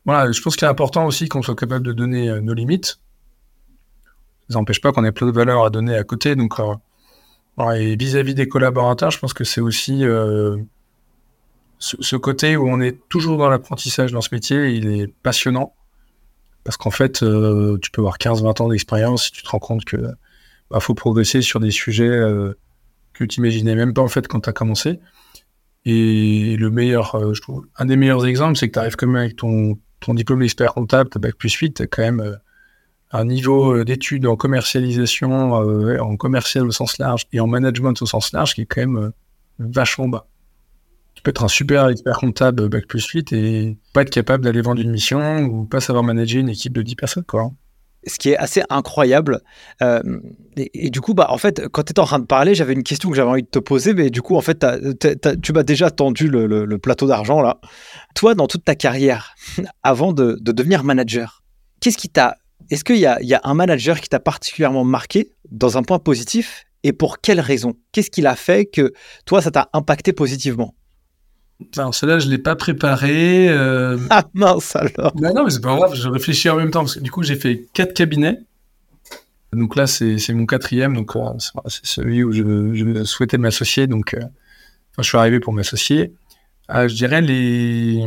[SPEAKER 1] voilà je pense qu'il est important aussi qu'on soit capable de donner euh, nos limites. Ça n'empêche pas qu'on ait plein de valeurs à donner à côté donc euh, et vis-à-vis des collaborateurs je pense que c'est aussi euh, ce, côté où on est toujours dans l'apprentissage dans ce métier il est passionnant parce qu'en fait euh, tu peux avoir 15-20 ans d'expérience si tu te rends compte que bah, faut progresser sur des sujets euh, que tu imaginais même pas en fait quand tu as commencé. Et le meilleur, euh, je trouve, un des meilleurs exemples, c'est que tu arrives quand même avec ton, diplôme d'expert comptable, ta bac plus 8, tu as quand même un niveau d'études en commercialisation, en commercial au sens large et en management au sens large qui est quand même vachement bas. Tu peux être un super expert comptable bac plus 8 et pas être capable d'aller vendre une mission ou pas savoir manager une équipe de 10 personnes, quoi
[SPEAKER 3] ce qui est assez incroyable. Euh, et, du coup, bah, en fait, quand tu étais en train de parler, j'avais une question que j'avais envie de te poser, mais du coup, en fait, tu m'as déjà tendu le, plateau d'argent là. Toi, dans toute ta carrière, avant de, devenir manager, qu'est-ce qui t'a. Est-ce qu'il y, y a, un manager qui t'a particulièrement marqué dans un point positif et pour quelle raison? Qu'est-ce qu'il a fait que toi, ça t'a impacté positivement?
[SPEAKER 1] Alors, cela, je ne l'ai pas préparé. Euh...
[SPEAKER 3] Ah mince alors
[SPEAKER 1] bah Non, mais c'est pas grave, je réfléchis en même temps. Parce que du coup, j'ai fait quatre cabinets. Donc là, c'est mon quatrième. Donc, euh, c'est celui où je, je souhaitais m'associer. Donc, euh, enfin, je suis arrivé pour m'associer. Euh, je dirais les.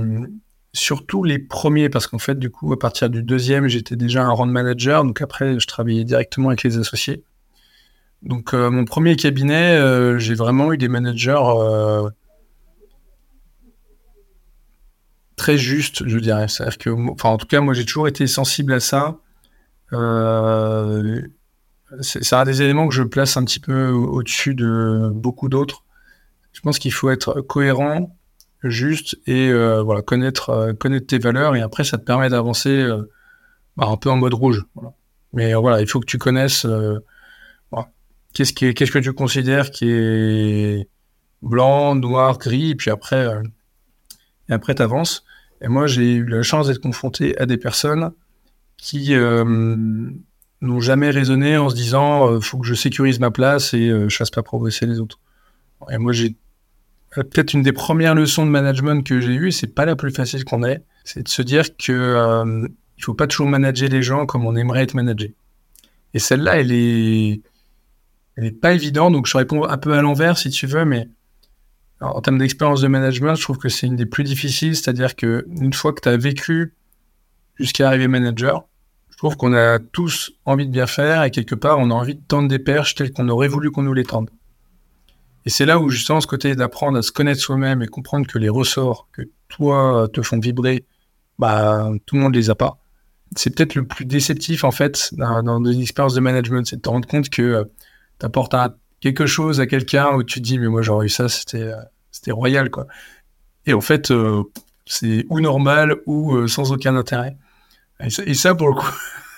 [SPEAKER 1] Surtout les premiers, parce qu'en fait, du coup, à partir du deuxième, j'étais déjà un rang de manager. Donc après, je travaillais directement avec les associés. Donc, mon premier cabinet, j'ai vraiment eu des managers très juste, je dirais. C'est-à-dire que, enfin, en tout cas, moi, j'ai toujours été sensible à ça. Euh, c'est un des éléments que je place un petit peu au-dessus de beaucoup d'autres. Je pense qu'il faut être cohérent, juste et euh, voilà connaître euh, connaître tes valeurs et après ça te permet d'avancer euh, bah, un peu en mode rouge. Mais voilà, il faut que tu connaisses qu'est-ce qui qu'est-ce que tu considères qui est blanc, noir, gris, et puis après et après t'avances. Et moi, j'ai eu la chance d'être confronté à des personnes qui euh, n'ont jamais raisonné en se disant euh, faut que je sécurise ma place et euh, je fasse pas progresser les autres. Et moi, j'ai peut-être une des premières leçons de management que j'ai eues, c'est pas la plus facile qu'on ait, c'est de se dire que euh, il faut pas toujours manager les gens comme on aimerait être managé. Et celle-là, elle est, elle est pas évidente, donc je réponds un peu à l'envers si tu veux, mais en termes d'expérience de management, je trouve que c'est une des plus difficiles, c'est-à-dire que une fois que tu as vécu jusqu'à arriver manager, je trouve qu'on a tous envie de bien faire et quelque part on a envie de tendre des perches telles qu'on aurait voulu qu'on nous les tende. Et c'est là où justement ce côté d'apprendre à se connaître soi-même et comprendre que les ressorts que toi te font vibrer, bah tout le monde les a pas. C'est peut-être le plus déceptif en fait dans, dans des expériences de management, c'est de te rendre compte que euh, tu apportes quelque chose à quelqu'un où tu te dis mais moi j'aurais eu ça, c'était euh, c'était royal quoi. Et en fait euh, c'est ou normal ou euh, sans aucun intérêt. Et ça, pour le coup,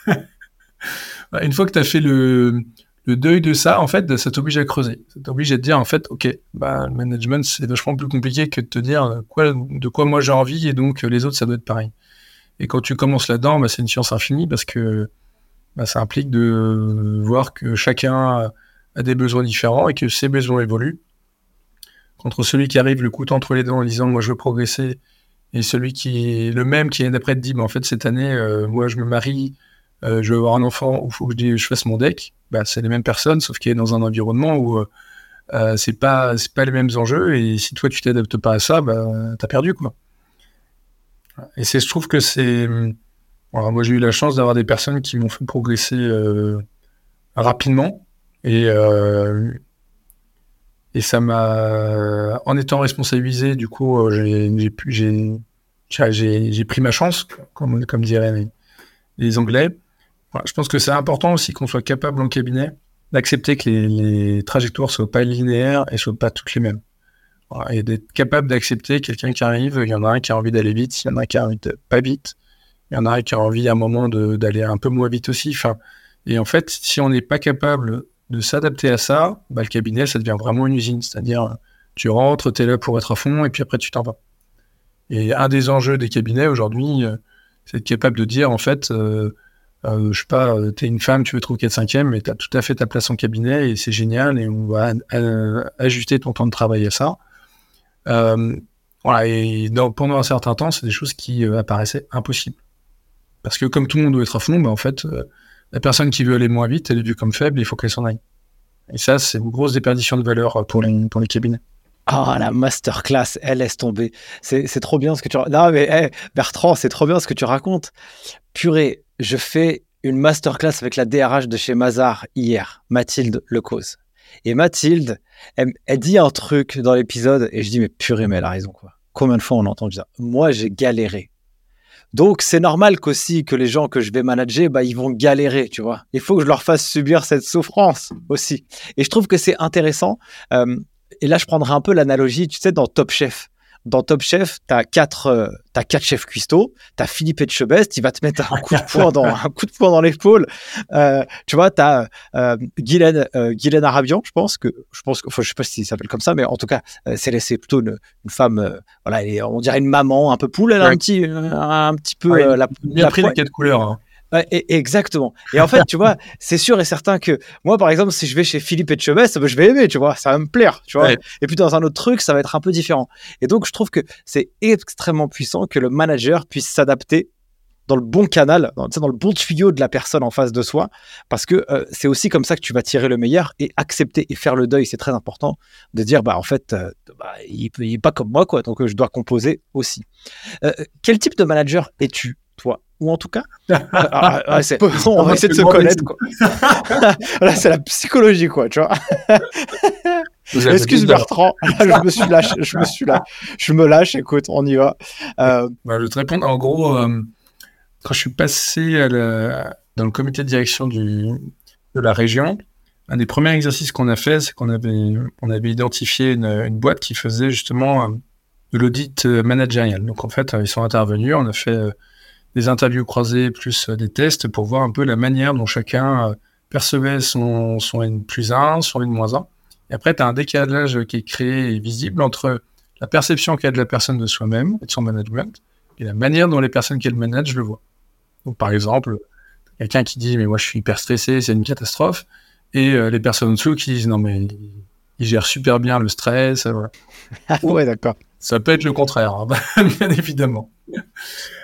[SPEAKER 1] une fois que tu as fait le, deuil de ça, en fait, ça t'oblige à creuser. Ça t'oblige à te dire, en fait, ok, bah, le management, c'est vachement plus compliqué que de te dire euh, quoi, de quoi moi j'ai envie et donc les autres, ça doit être pareil. Et quand tu commences là-dedans, bah, c'est une science infinie parce que bah, ça implique de voir que chacun a des besoins différents et que ces besoins évoluent. Contre celui qui arrive le couteau entre les dents en disant, moi je veux progresser, et celui qui est le même qui est d'après te dit, en fait, cette année, euh, moi je me marie, euh, je veux avoir un enfant, il faut que je, je fasse mon deck, bah, c'est les mêmes personnes, sauf qu'il est dans un environnement où euh, euh, c'est pas c'est pas les mêmes enjeux et si toi tu t'adaptes pas à ça, bah, t'as perdu quoi. Et c'est je trouve que c'est moi j'ai eu la chance d'avoir des personnes qui m'ont fait progresser rapidement et et ça m'a en étant responsabilisé du coup euh, j'ai pris ma chance comme comme diraient les, Anglais. Je pense que c'est important aussi qu'on soit capable en cabinet d'accepter que les, les trajectoires soient pas linéaires et soient pas toutes les mêmes. Et d'être capable d'accepter quelqu'un qui arrive, il y en a un qui a envie d'aller vite, il y en a un qui a envie de pas vite, il y en a un qui a envie à un moment d'aller un peu moins vite aussi. Enfin, et en fait, si on n'est pas capable de s'adapter à ça, bah, le cabinet, ça devient vraiment une usine. C'est-à-dire, tu rentres, tu es là pour être à fond, et puis après, tu t'en vas. Et un des enjeux des cabinets aujourd'hui, euh, c'est d'être capable de dire, en fait, euh, euh, je sais pas, euh, t'es une femme, tu veux trouver 4 5 mais t'as tout à fait ta place en cabinet et c'est génial et on va ajuster ton temps de travail à ça. Euh, voilà, et pendant un certain temps, c'est des choses qui apparaissaient impossibles. Parce que comme tout le monde doit être à fond, bah, en fait, la personne qui veut aller moins vite, elle est vue comme faible, il faut qu'elle s'en aille. Et ça, c'est une grosse déperdition de valeur euh, pour les, pour les cabinets.
[SPEAKER 3] Ah, la masterclass, elle laisse tomber. C'est trop bien ce que tu... ra- Non, mais hey, Bertrand, c'est trop bien ce que tu racontes. Purée, je fais une masterclass avec la DRH de chez Mazar hier, Mathilde Lecause. Et Mathilde, elle, dit un truc dans l'épisode et je dis, mais purée, mais elle a raison, quoi. Combien de fois on a entendu ça Moi, j'ai galéré. Donc, c'est normal qu'aussi que les gens que je vais manager, bah, ils vont galérer, tu vois. Il faut que je leur fasse subir cette souffrance aussi. Et je trouve que c'est intéressant. euh, et là, je prendrai un peu l'analogie, tu sais, dans Top Chef. Dans Top Chef, tu as quatre, euh, t'as quatre chefs cuistots, tu as Philippe Etchebest, il va te mettre un coup de poing dans, un coup de poing dans l'épaule. Euh, tu vois, tu as euh, Guylaine, euh, Guylaine Arabian, je pense que, je pense que, enfin, je sais pas s'il s'appelle comme ça, mais en tout cas, euh, c'est c'est plutôt une, une femme, euh, voilà, elle est- on dirait une maman un peu poule, elle a un petit, un petit peu
[SPEAKER 1] Ouais,
[SPEAKER 3] la,
[SPEAKER 1] Bien
[SPEAKER 3] la
[SPEAKER 1] pris les quatre couleurs. hein.
[SPEAKER 3] Ouais, et- exactement. Et en fait, tu vois, c'est sûr et certain que moi, par exemple, si je vais chez Philippe Etchebest, ben, je vais aimer, tu vois, ça va me plaire, tu vois.
[SPEAKER 1] Ouais.
[SPEAKER 3] Et puis dans un autre truc, ça va être un peu différent. Et donc, je trouve que c'est extrêmement puissant que le manager puisse s'adapter dans le bon canal, dans, le bon tuyau de la personne en face de soi, parce que euh, c'est aussi comme ça que tu vas tirer le meilleur et accepter et faire le deuil, c'est très important de dire, bah en fait, euh, bah, il, peut- il est pas comme moi, quoi, donc euh, je dois composer aussi. Euh, quel type de manager es-tu, toi Ou en tout cas, ah, ah, c'est- on va essayer de se connaître, quoi. Là, c'est la psychologie, quoi, tu vois. Excuse Bertrand, je me suis lâché, je me suis là, je me lâche, écoute, on y va. Euh,
[SPEAKER 1] Bah, je vais te répondre. En gros, euh, quand je suis passé à la- dans le comité de direction du, de la région, un des premiers exercices qu'on a fait, c'est qu'on avait, on avait identifié une, une boîte qui faisait justement euh, de l'audit managérial. Donc en fait, ils sont intervenus, on a fait euh, des interviews croisées plus euh, des tests pour voir un peu la manière dont chacun euh, percevait son, son N plus 1, son N moins 1. Et après, tu as un décalage qui est créé et visible entre la perception qu'a de la personne de soi-même et de son management Et la manière dont les personnes qu'elle manage, le vois. Donc, par exemple, quelqu'un qui dit, mais moi, je suis hyper stressé, c'est une catastrophe. Et euh, les personnes en dessous qui disent, non, mais il gère super bien le stress. Voilà.
[SPEAKER 3] Ouais, d'accord.
[SPEAKER 1] Ça peut être le contraire, hein, bien évidemment.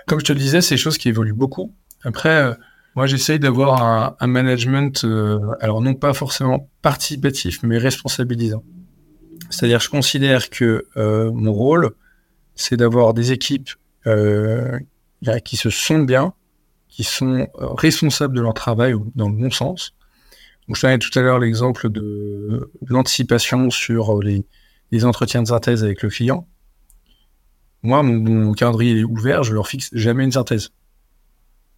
[SPEAKER 1] Comme je te le disais, c'est des choses qui évoluent beaucoup. Après, euh, moi, j'essaye d'avoir un, un, management, euh, alors non pas forcément participatif, mais responsabilisant. C'est-à-dire, je considère que euh, mon rôle, c'est d'avoir des équipes euh, qui se sentent bien, qui sont responsables de leur travail dans le bon sens. Donc, je donnais tout à l'heure l'exemple de, de l'anticipation sur les, les entretiens de synthèse avec le client. Moi, mon, mon, calendrier est ouvert, je leur fixe jamais une synthèse.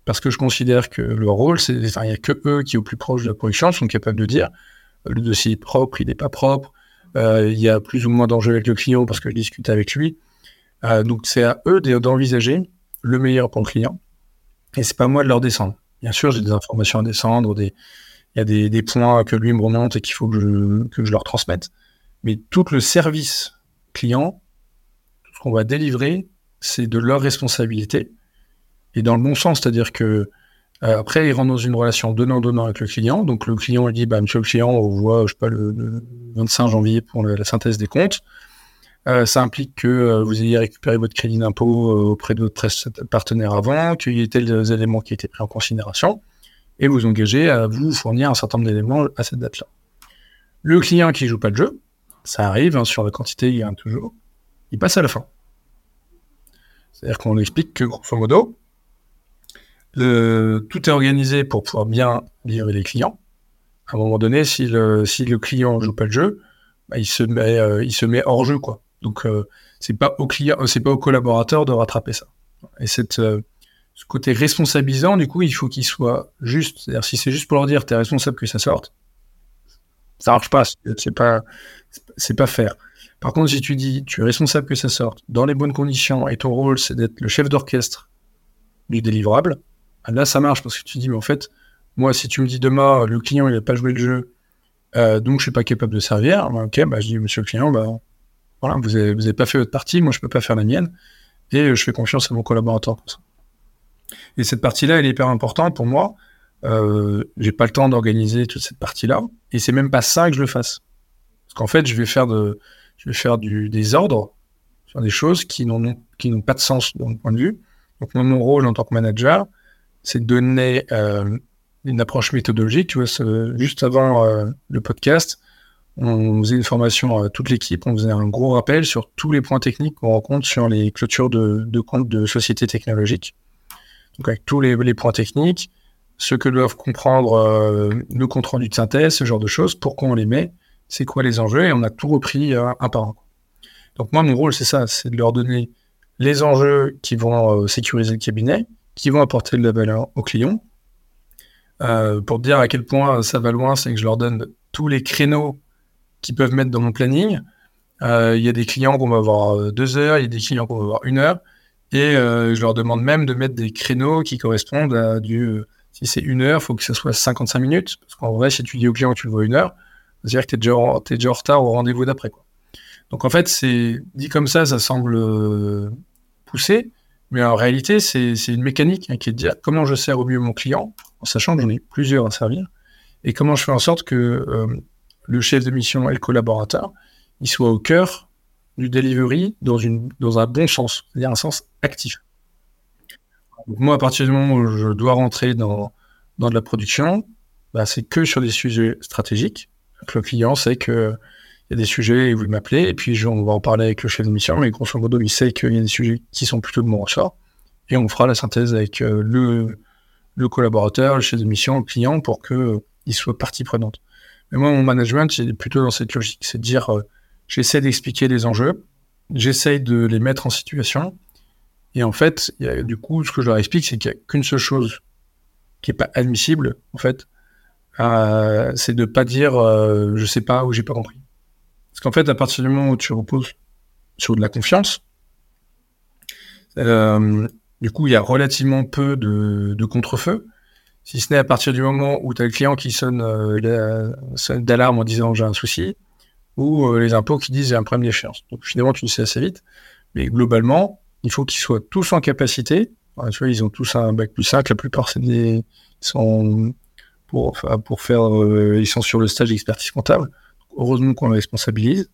[SPEAKER 1] Parce que je considère que leur rôle, c'est, enfin, il n'y a que eux qui, au plus proche de la production, sont capables de dire le dossier est propre, il n'est pas propre, euh, il y a plus ou moins d'enjeux avec le client parce que je discute avec lui. Euh, donc, c'est à eux d'envisager le meilleur pour le client. Et c'est pas moi de leur descendre. Bien sûr, j'ai des informations à descendre, des, il y a des, des, points que lui me remonte et qu'il faut que je, que je leur transmette. Mais tout le service client, qu'on va délivrer, c'est de leur responsabilité et dans le bon sens, c'est-à-dire que euh, après, ils rentrent dans une relation donnant-donnant avec le client. Donc le client il dit, bah, monsieur le client, on voit, je sais pas, le, le 25 janvier pour la synthèse des comptes. Euh, ça implique que euh, vous ayez récupéré votre crédit d'impôt auprès de votre partenaire avant, qu'il y ait tels éléments qui étaient pris en considération, et vous engagez à vous fournir un certain nombre d'éléments à cette date-là. Le client qui joue pas le jeu, ça arrive, hein, sur la quantité, il y a un toujours, il passe à la fin. C'est-à-dire qu'on explique que, grosso modo, tout est organisé pour pouvoir bien livrer les clients. À un moment donné, si le, client joue pas le jeu, bah, il se met, euh, il se met hors jeu, quoi. Donc, euh, c'est pas au client, c'est pas au collaborateur de rattraper ça. Et euh, ce côté responsabilisant, du coup, il faut qu'il soit juste. C'est-à-dire, si c'est juste pour leur dire, t'es responsable que ça sorte, ça marche pas. C'est pas, pas faire. Par contre, si tu dis, tu es responsable que ça sorte dans les bonnes conditions et ton rôle, c'est d'être le chef d'orchestre du délivrable, Là, ça marche parce que tu dis, mais en fait, moi, si tu me dis demain, le client, il n'a pas joué le jeu, euh, donc je suis pas capable de servir, bah, ok, bah, je dis, monsieur le client, bah, voilà, vous avez, vous avez pas fait votre partie, moi, je peux pas faire la mienne, et je fais confiance à mon collaborateur pour ça. Et cette partie-là, elle est hyper importante pour moi. Euh, j'ai pas le temps d'organiser toute cette partie-là, et c'est même pas ça que je le fasse. Parce qu'en fait, je vais faire de, je vais faire du, des ordres sur des choses qui n'ont, pas de sens de mon point de vue. Donc, mon rôle en tant que manager, c'est de donner euh, une approche méthodologique. Tu vois, juste avant euh, le podcast, on faisait une formation à toute l'équipe, on faisait un gros rappel sur tous les points techniques qu'on rencontre sur les clôtures de, comptes de sociétés technologiques. Donc avec tous les, les points techniques, ce que doivent comprendre euh, le compte rendu de synthèse, ce genre de choses, pourquoi on les met, c'est quoi les enjeux, et on a tout repris euh, un par un. Donc moi, mon rôle, c'est ça, c'est de leur donner les enjeux qui vont euh, sécuriser le cabinet, qui vont apporter de la valeur aux clients. Euh, pour dire à quel point ça va loin, c'est que je leur donne tous les créneaux qu'ils peuvent mettre dans mon planning. Il y a des clients qu'on va avoir deux heures, il y a des clients qu'on va avoir une heure, et je leur demande même de mettre des créneaux qui correspondent à du. Si c'est une heure, il faut que ce soit 55 minutes, parce qu'en vrai, si tu dis au client que tu le vois une heure, c'est-à-dire que tu es, déjà en, retard au rendez-vous d'après. Donc en fait, c'est dit comme ça, ça semble euh, poussé, mais en réalité, c'est une mécanique hein, qui est de dire comment je sers au mieux mon client, en sachant que j'en ai plusieurs à servir, et comment je fais en sorte que euh, le chef de mission et le collaborateur, ils soient au cœur du delivery dans, une, dans un bon sens, c'est-à-dire un sens actif. Moi, à partir du moment où je dois rentrer dans, dans de la production, bah, c'est que sur des sujets stratégiques. Le client sait que il y a des sujets, il veut m'appeler, et puis on va en parler avec le chef de mission, mais grosso modo, il sait qu'il y a des sujets qui sont plutôt de mon ressort, et on fera la synthèse avec euh, le, collaborateur, le chef de mission, le client, pour qu'il euh, soit partie prenante. Mais moi, mon management, c'est plutôt dans cette logique, c'est de dire, euh, j'essaie d'expliquer les enjeux, j'essaie de les mettre en situation, et en fait, du coup, ce que je leur explique, c'est qu'il n'y a qu'une seule chose qui n'est pas admissible, en fait, euh, c'est de pas dire euh, je sais pas ou j'ai pas compris. Parce qu'en fait, à partir du moment où tu reposes sur de la confiance, euh, du coup, il y a relativement peu de, de contre-feu. Si ce n'est à partir du moment où tu as le client qui sonne, euh, sonne d'alarme en disant j'ai un souci, ou euh, les impôts qui disent j'ai un problème d'échéance. Donc finalement, tu le sais assez vite. Mais globalement, il faut qu'ils soient tous en capacité. tu vois, ils ont tous un bac plus 5. La plupart, c'est des, sont pour, faire, euh, ils sont sur le stage d'expertise comptable. Heureusement qu'on les responsabilise.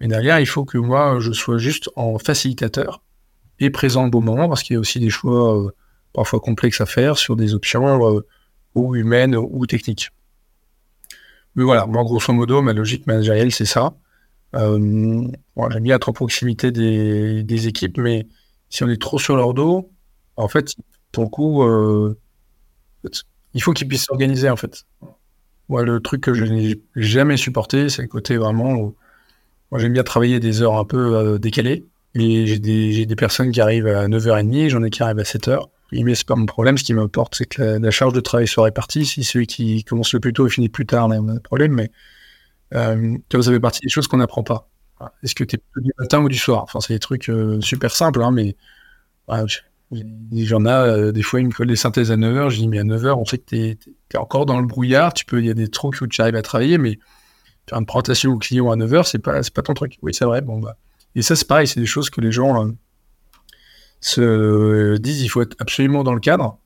[SPEAKER 1] Mais derrière, il faut que moi, je sois juste en facilitateur et présent au bon moment parce qu'il y a aussi des choix euh, parfois complexes à faire sur des options euh, ou humaines ou techniques. Mais voilà, moi, grosso modo, ma logique managériale, c'est ça. J'aime bien être en proximité des, des, équipes, mais si on est trop sur leur dos, en fait, pour le coup, il faut qu'ils puissent s'organiser, en fait. Moi, le truc que je n'ai jamais supporté, c'est le côté vraiment où moi, j'aime bien travailler des heures un peu euh, décalées. J'ai des, des, personnes qui arrivent à 9h30, j'en ai qui arrivent à 7h. Mais c'est pas mon problème. Ce qui m'importe, c'est que la, charge de travail soit répartie. Si celui qui commence le plus tôt finit plus tard, n'a pas de problème. Mais euh, ça fait partie des choses qu'on n'apprend pas. Est-ce que tu es du matin ou du soir? Enfin, c'est des trucs euh, super simples, hein, mais j'en ai euh, des fois, ils me collent des synthèses à 9h. Je dis, mais à 9h, on sait que tu es, encore dans le brouillard. Tu peux, il y a des trucs où tu arrives à travailler, mais faire une présentation au client à 9h, c'est pas, pas ton truc. Oui, c'est vrai. Bon, bah. Et ça, c'est pareil, c'est des choses que les gens se disent il faut être absolument dans le cadre,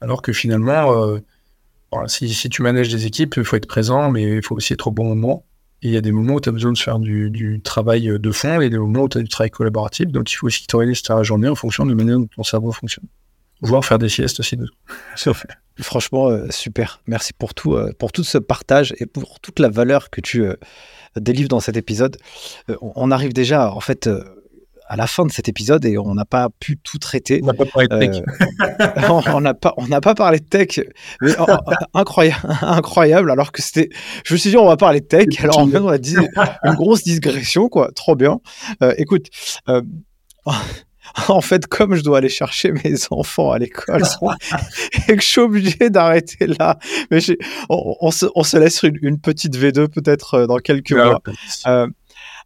[SPEAKER 1] alors que finalement, euh, si, si, tu manages des équipes, il faut être présent, mais il faut aussi être au bon moment. Et il y a des moments où tu as besoin de faire du, travail de fond et des moments où tu as du travail collaboratif. Donc il faut aussi t'organiser ta journée en fonction de la manière dont ton cerveau fonctionne. Voire faire des siestes aussi.
[SPEAKER 3] Franchement, euh, super. Merci pour tout, euh, pour tout ce partage et pour toute la valeur que tu délivres dans cet épisode. on arrive déjà, en fait, à la fin de cet épisode et on n'a pas pu tout traiter.
[SPEAKER 1] On n'a pas parlé de tech.
[SPEAKER 3] Euh, on n'a pas, on n'a pas parlé de tech. Mais, incroyable, incroyable. Alors que c'était, je me suis dit on va parler de tech. Alors en fait on a dit une grosse digression quoi. Trop bien. Euh, écoute. Euh, en fait, comme je dois aller chercher mes enfants à l'école et que je suis obligé d'arrêter là, mais on, se, on, se, laisse une, une petite V2 peut-être dans quelques mois.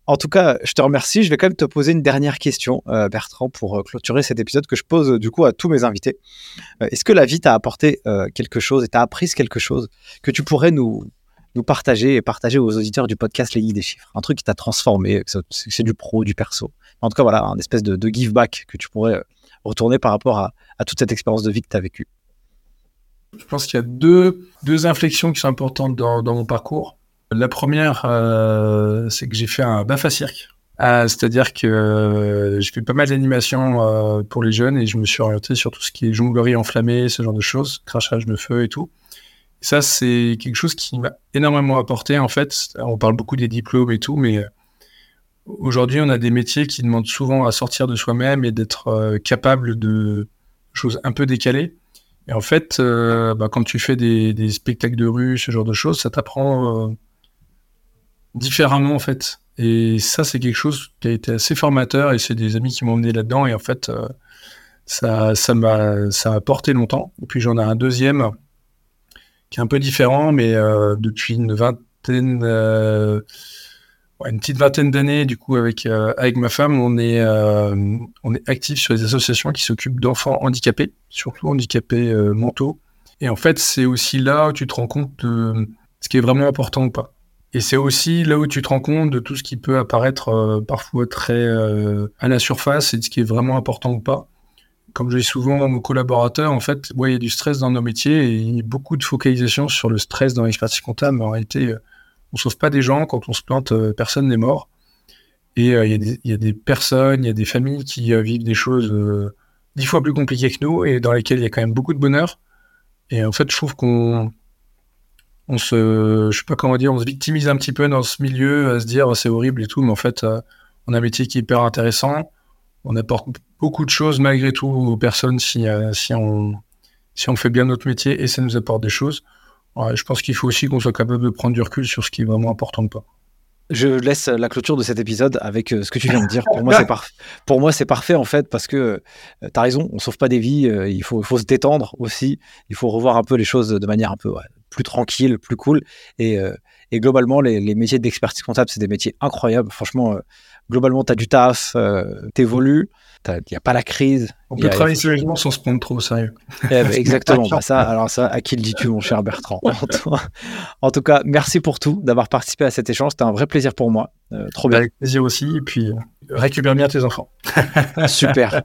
[SPEAKER 3] En tout cas, je te remercie. Je vais quand même te poser une dernière question, euh, Bertrand, pour euh, clôturer cet épisode que je pose du coup à tous mes invités. Euh, est-ce que la vie t'a apporté quelque chose et t'a appris quelque chose que tu pourrais nous, partager et partager aux auditeurs du podcast Les Guides des Chiffres? Un truc qui t'a transformé, c'est du pro, du perso. En tout cas, voilà, un espèce de, give back que tu pourrais retourner par rapport à, toute cette expérience de vie que tu as vécue.
[SPEAKER 1] Je pense qu'il y a deux, deux inflexions qui sont importantes dans mon parcours. La première, euh, c'est que j'ai fait un BAFA cirque. Ah, c'est-à-dire que euh, j'ai fait pas mal d'animations euh, pour les jeunes et je me suis orienté sur tout ce qui est jonglerie enflammée, ce genre de choses, crachage de feu et tout. ça, c'est quelque chose qui m'a énormément apporté en fait. On parle beaucoup des diplômes et tout, mais aujourd'hui, on a des métiers qui demandent souvent à sortir de soi-même et d'être capable de choses un peu décalées. Et en fait, bah, quand tu fais des, des, spectacles de rue, ce genre de choses, ça t'apprend différemment en fait. Et ça, c'est quelque chose qui a été assez formateur et c'est des amis qui m'ont emmené là-dedans et en fait, euh, ça, ça m'a, ça a porté longtemps. Et puis j'en ai un deuxième qui est un peu différent, mais euh, depuis une vingtaine, euh, une petite vingtaine d'années, du coup, avec avec ma femme, on est on est actif sur les associations qui s'occupent d'enfants handicapés, surtout handicapés mentaux. Et en fait, c'est aussi là où tu te rends compte de ce qui est vraiment important ou pas. Et c'est aussi là où tu te rends compte de tout ce qui peut apparaître euh, parfois très euh, à la surface et de ce qui est vraiment important ou pas. Comme je dis souvent à nos collaborateurs, en fait, il y a du stress dans nos métiers et il y a beaucoup de focalisation sur le stress dans l'expertise comptable. Mais en réalité, euh, on sauve pas des gens. Quand on se plante, personne n'est mort. Et il y, a des personnes, il y a des familles qui vivent des choses dix fois plus compliquées que nous et dans lesquelles il y a quand même beaucoup de bonheur. Et en fait, je trouve qu'on on se, je sais pas comment dire, on se victimise un petit peu dans ce milieu à se dire c'est horrible et tout, mais en fait, euh, on a un métier qui est hyper intéressant. On apporte beaucoup de choses malgré tout aux personnes si, euh, si, on, si on fait bien notre métier et ça nous apporte des choses. je pense qu'il faut aussi qu'on soit capable de prendre du recul sur ce qui est vraiment important ou pas.
[SPEAKER 3] Je laisse la clôture de cet épisode avec euh, ce que tu viens de dire. Pour moi, c'est parfait. Pour moi, c'est parfait en fait parce que tu as raison. On sauve pas des vies. il faut, il faut se détendre aussi. Il faut revoir un peu les choses de manière un peu plus tranquille, plus cool. Et, euh, globalement, les, métiers d'expertise comptable, c'est des métiers incroyables. Franchement, euh, globalement, tu as du taf, euh, t'évolues, il n'y a pas la crise.
[SPEAKER 1] On peut travailler sérieusement sans se prendre trop au sérieux.
[SPEAKER 3] Eh ben, exactement. Bah, ça, alors ça, à qui le dis-tu, mon cher Bertrand? En tout, cas, merci pour tout, d'avoir participé à cet échange. C'était un vrai plaisir pour moi. Euh, trop bien.
[SPEAKER 1] Avec plaisir aussi. Et puis, euh, récupère bien tes enfants.
[SPEAKER 3] Super,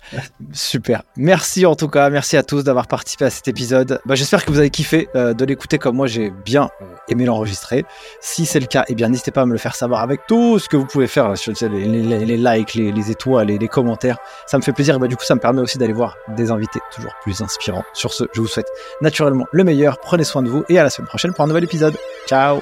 [SPEAKER 3] super. Merci en tout cas, merci à tous d'avoir participé à cet épisode. Bah, J'espère que vous avez kiffé euh, de l'écouter comme moi, j'ai bien aimé l'enregistrer. Si c'est le cas, eh bien n'hésitez pas à me le faire savoir avec tout ce que vous pouvez faire, les, les- likes, les, les étoiles, les, les commentaires. Ça me fait plaisir et bah, du coup ça me permet aussi d'aller voir des invités toujours plus inspirants. Sur ce, je vous souhaite naturellement le meilleur, prenez soin de vous et à la semaine prochaine pour un nouvel épisode. Ciao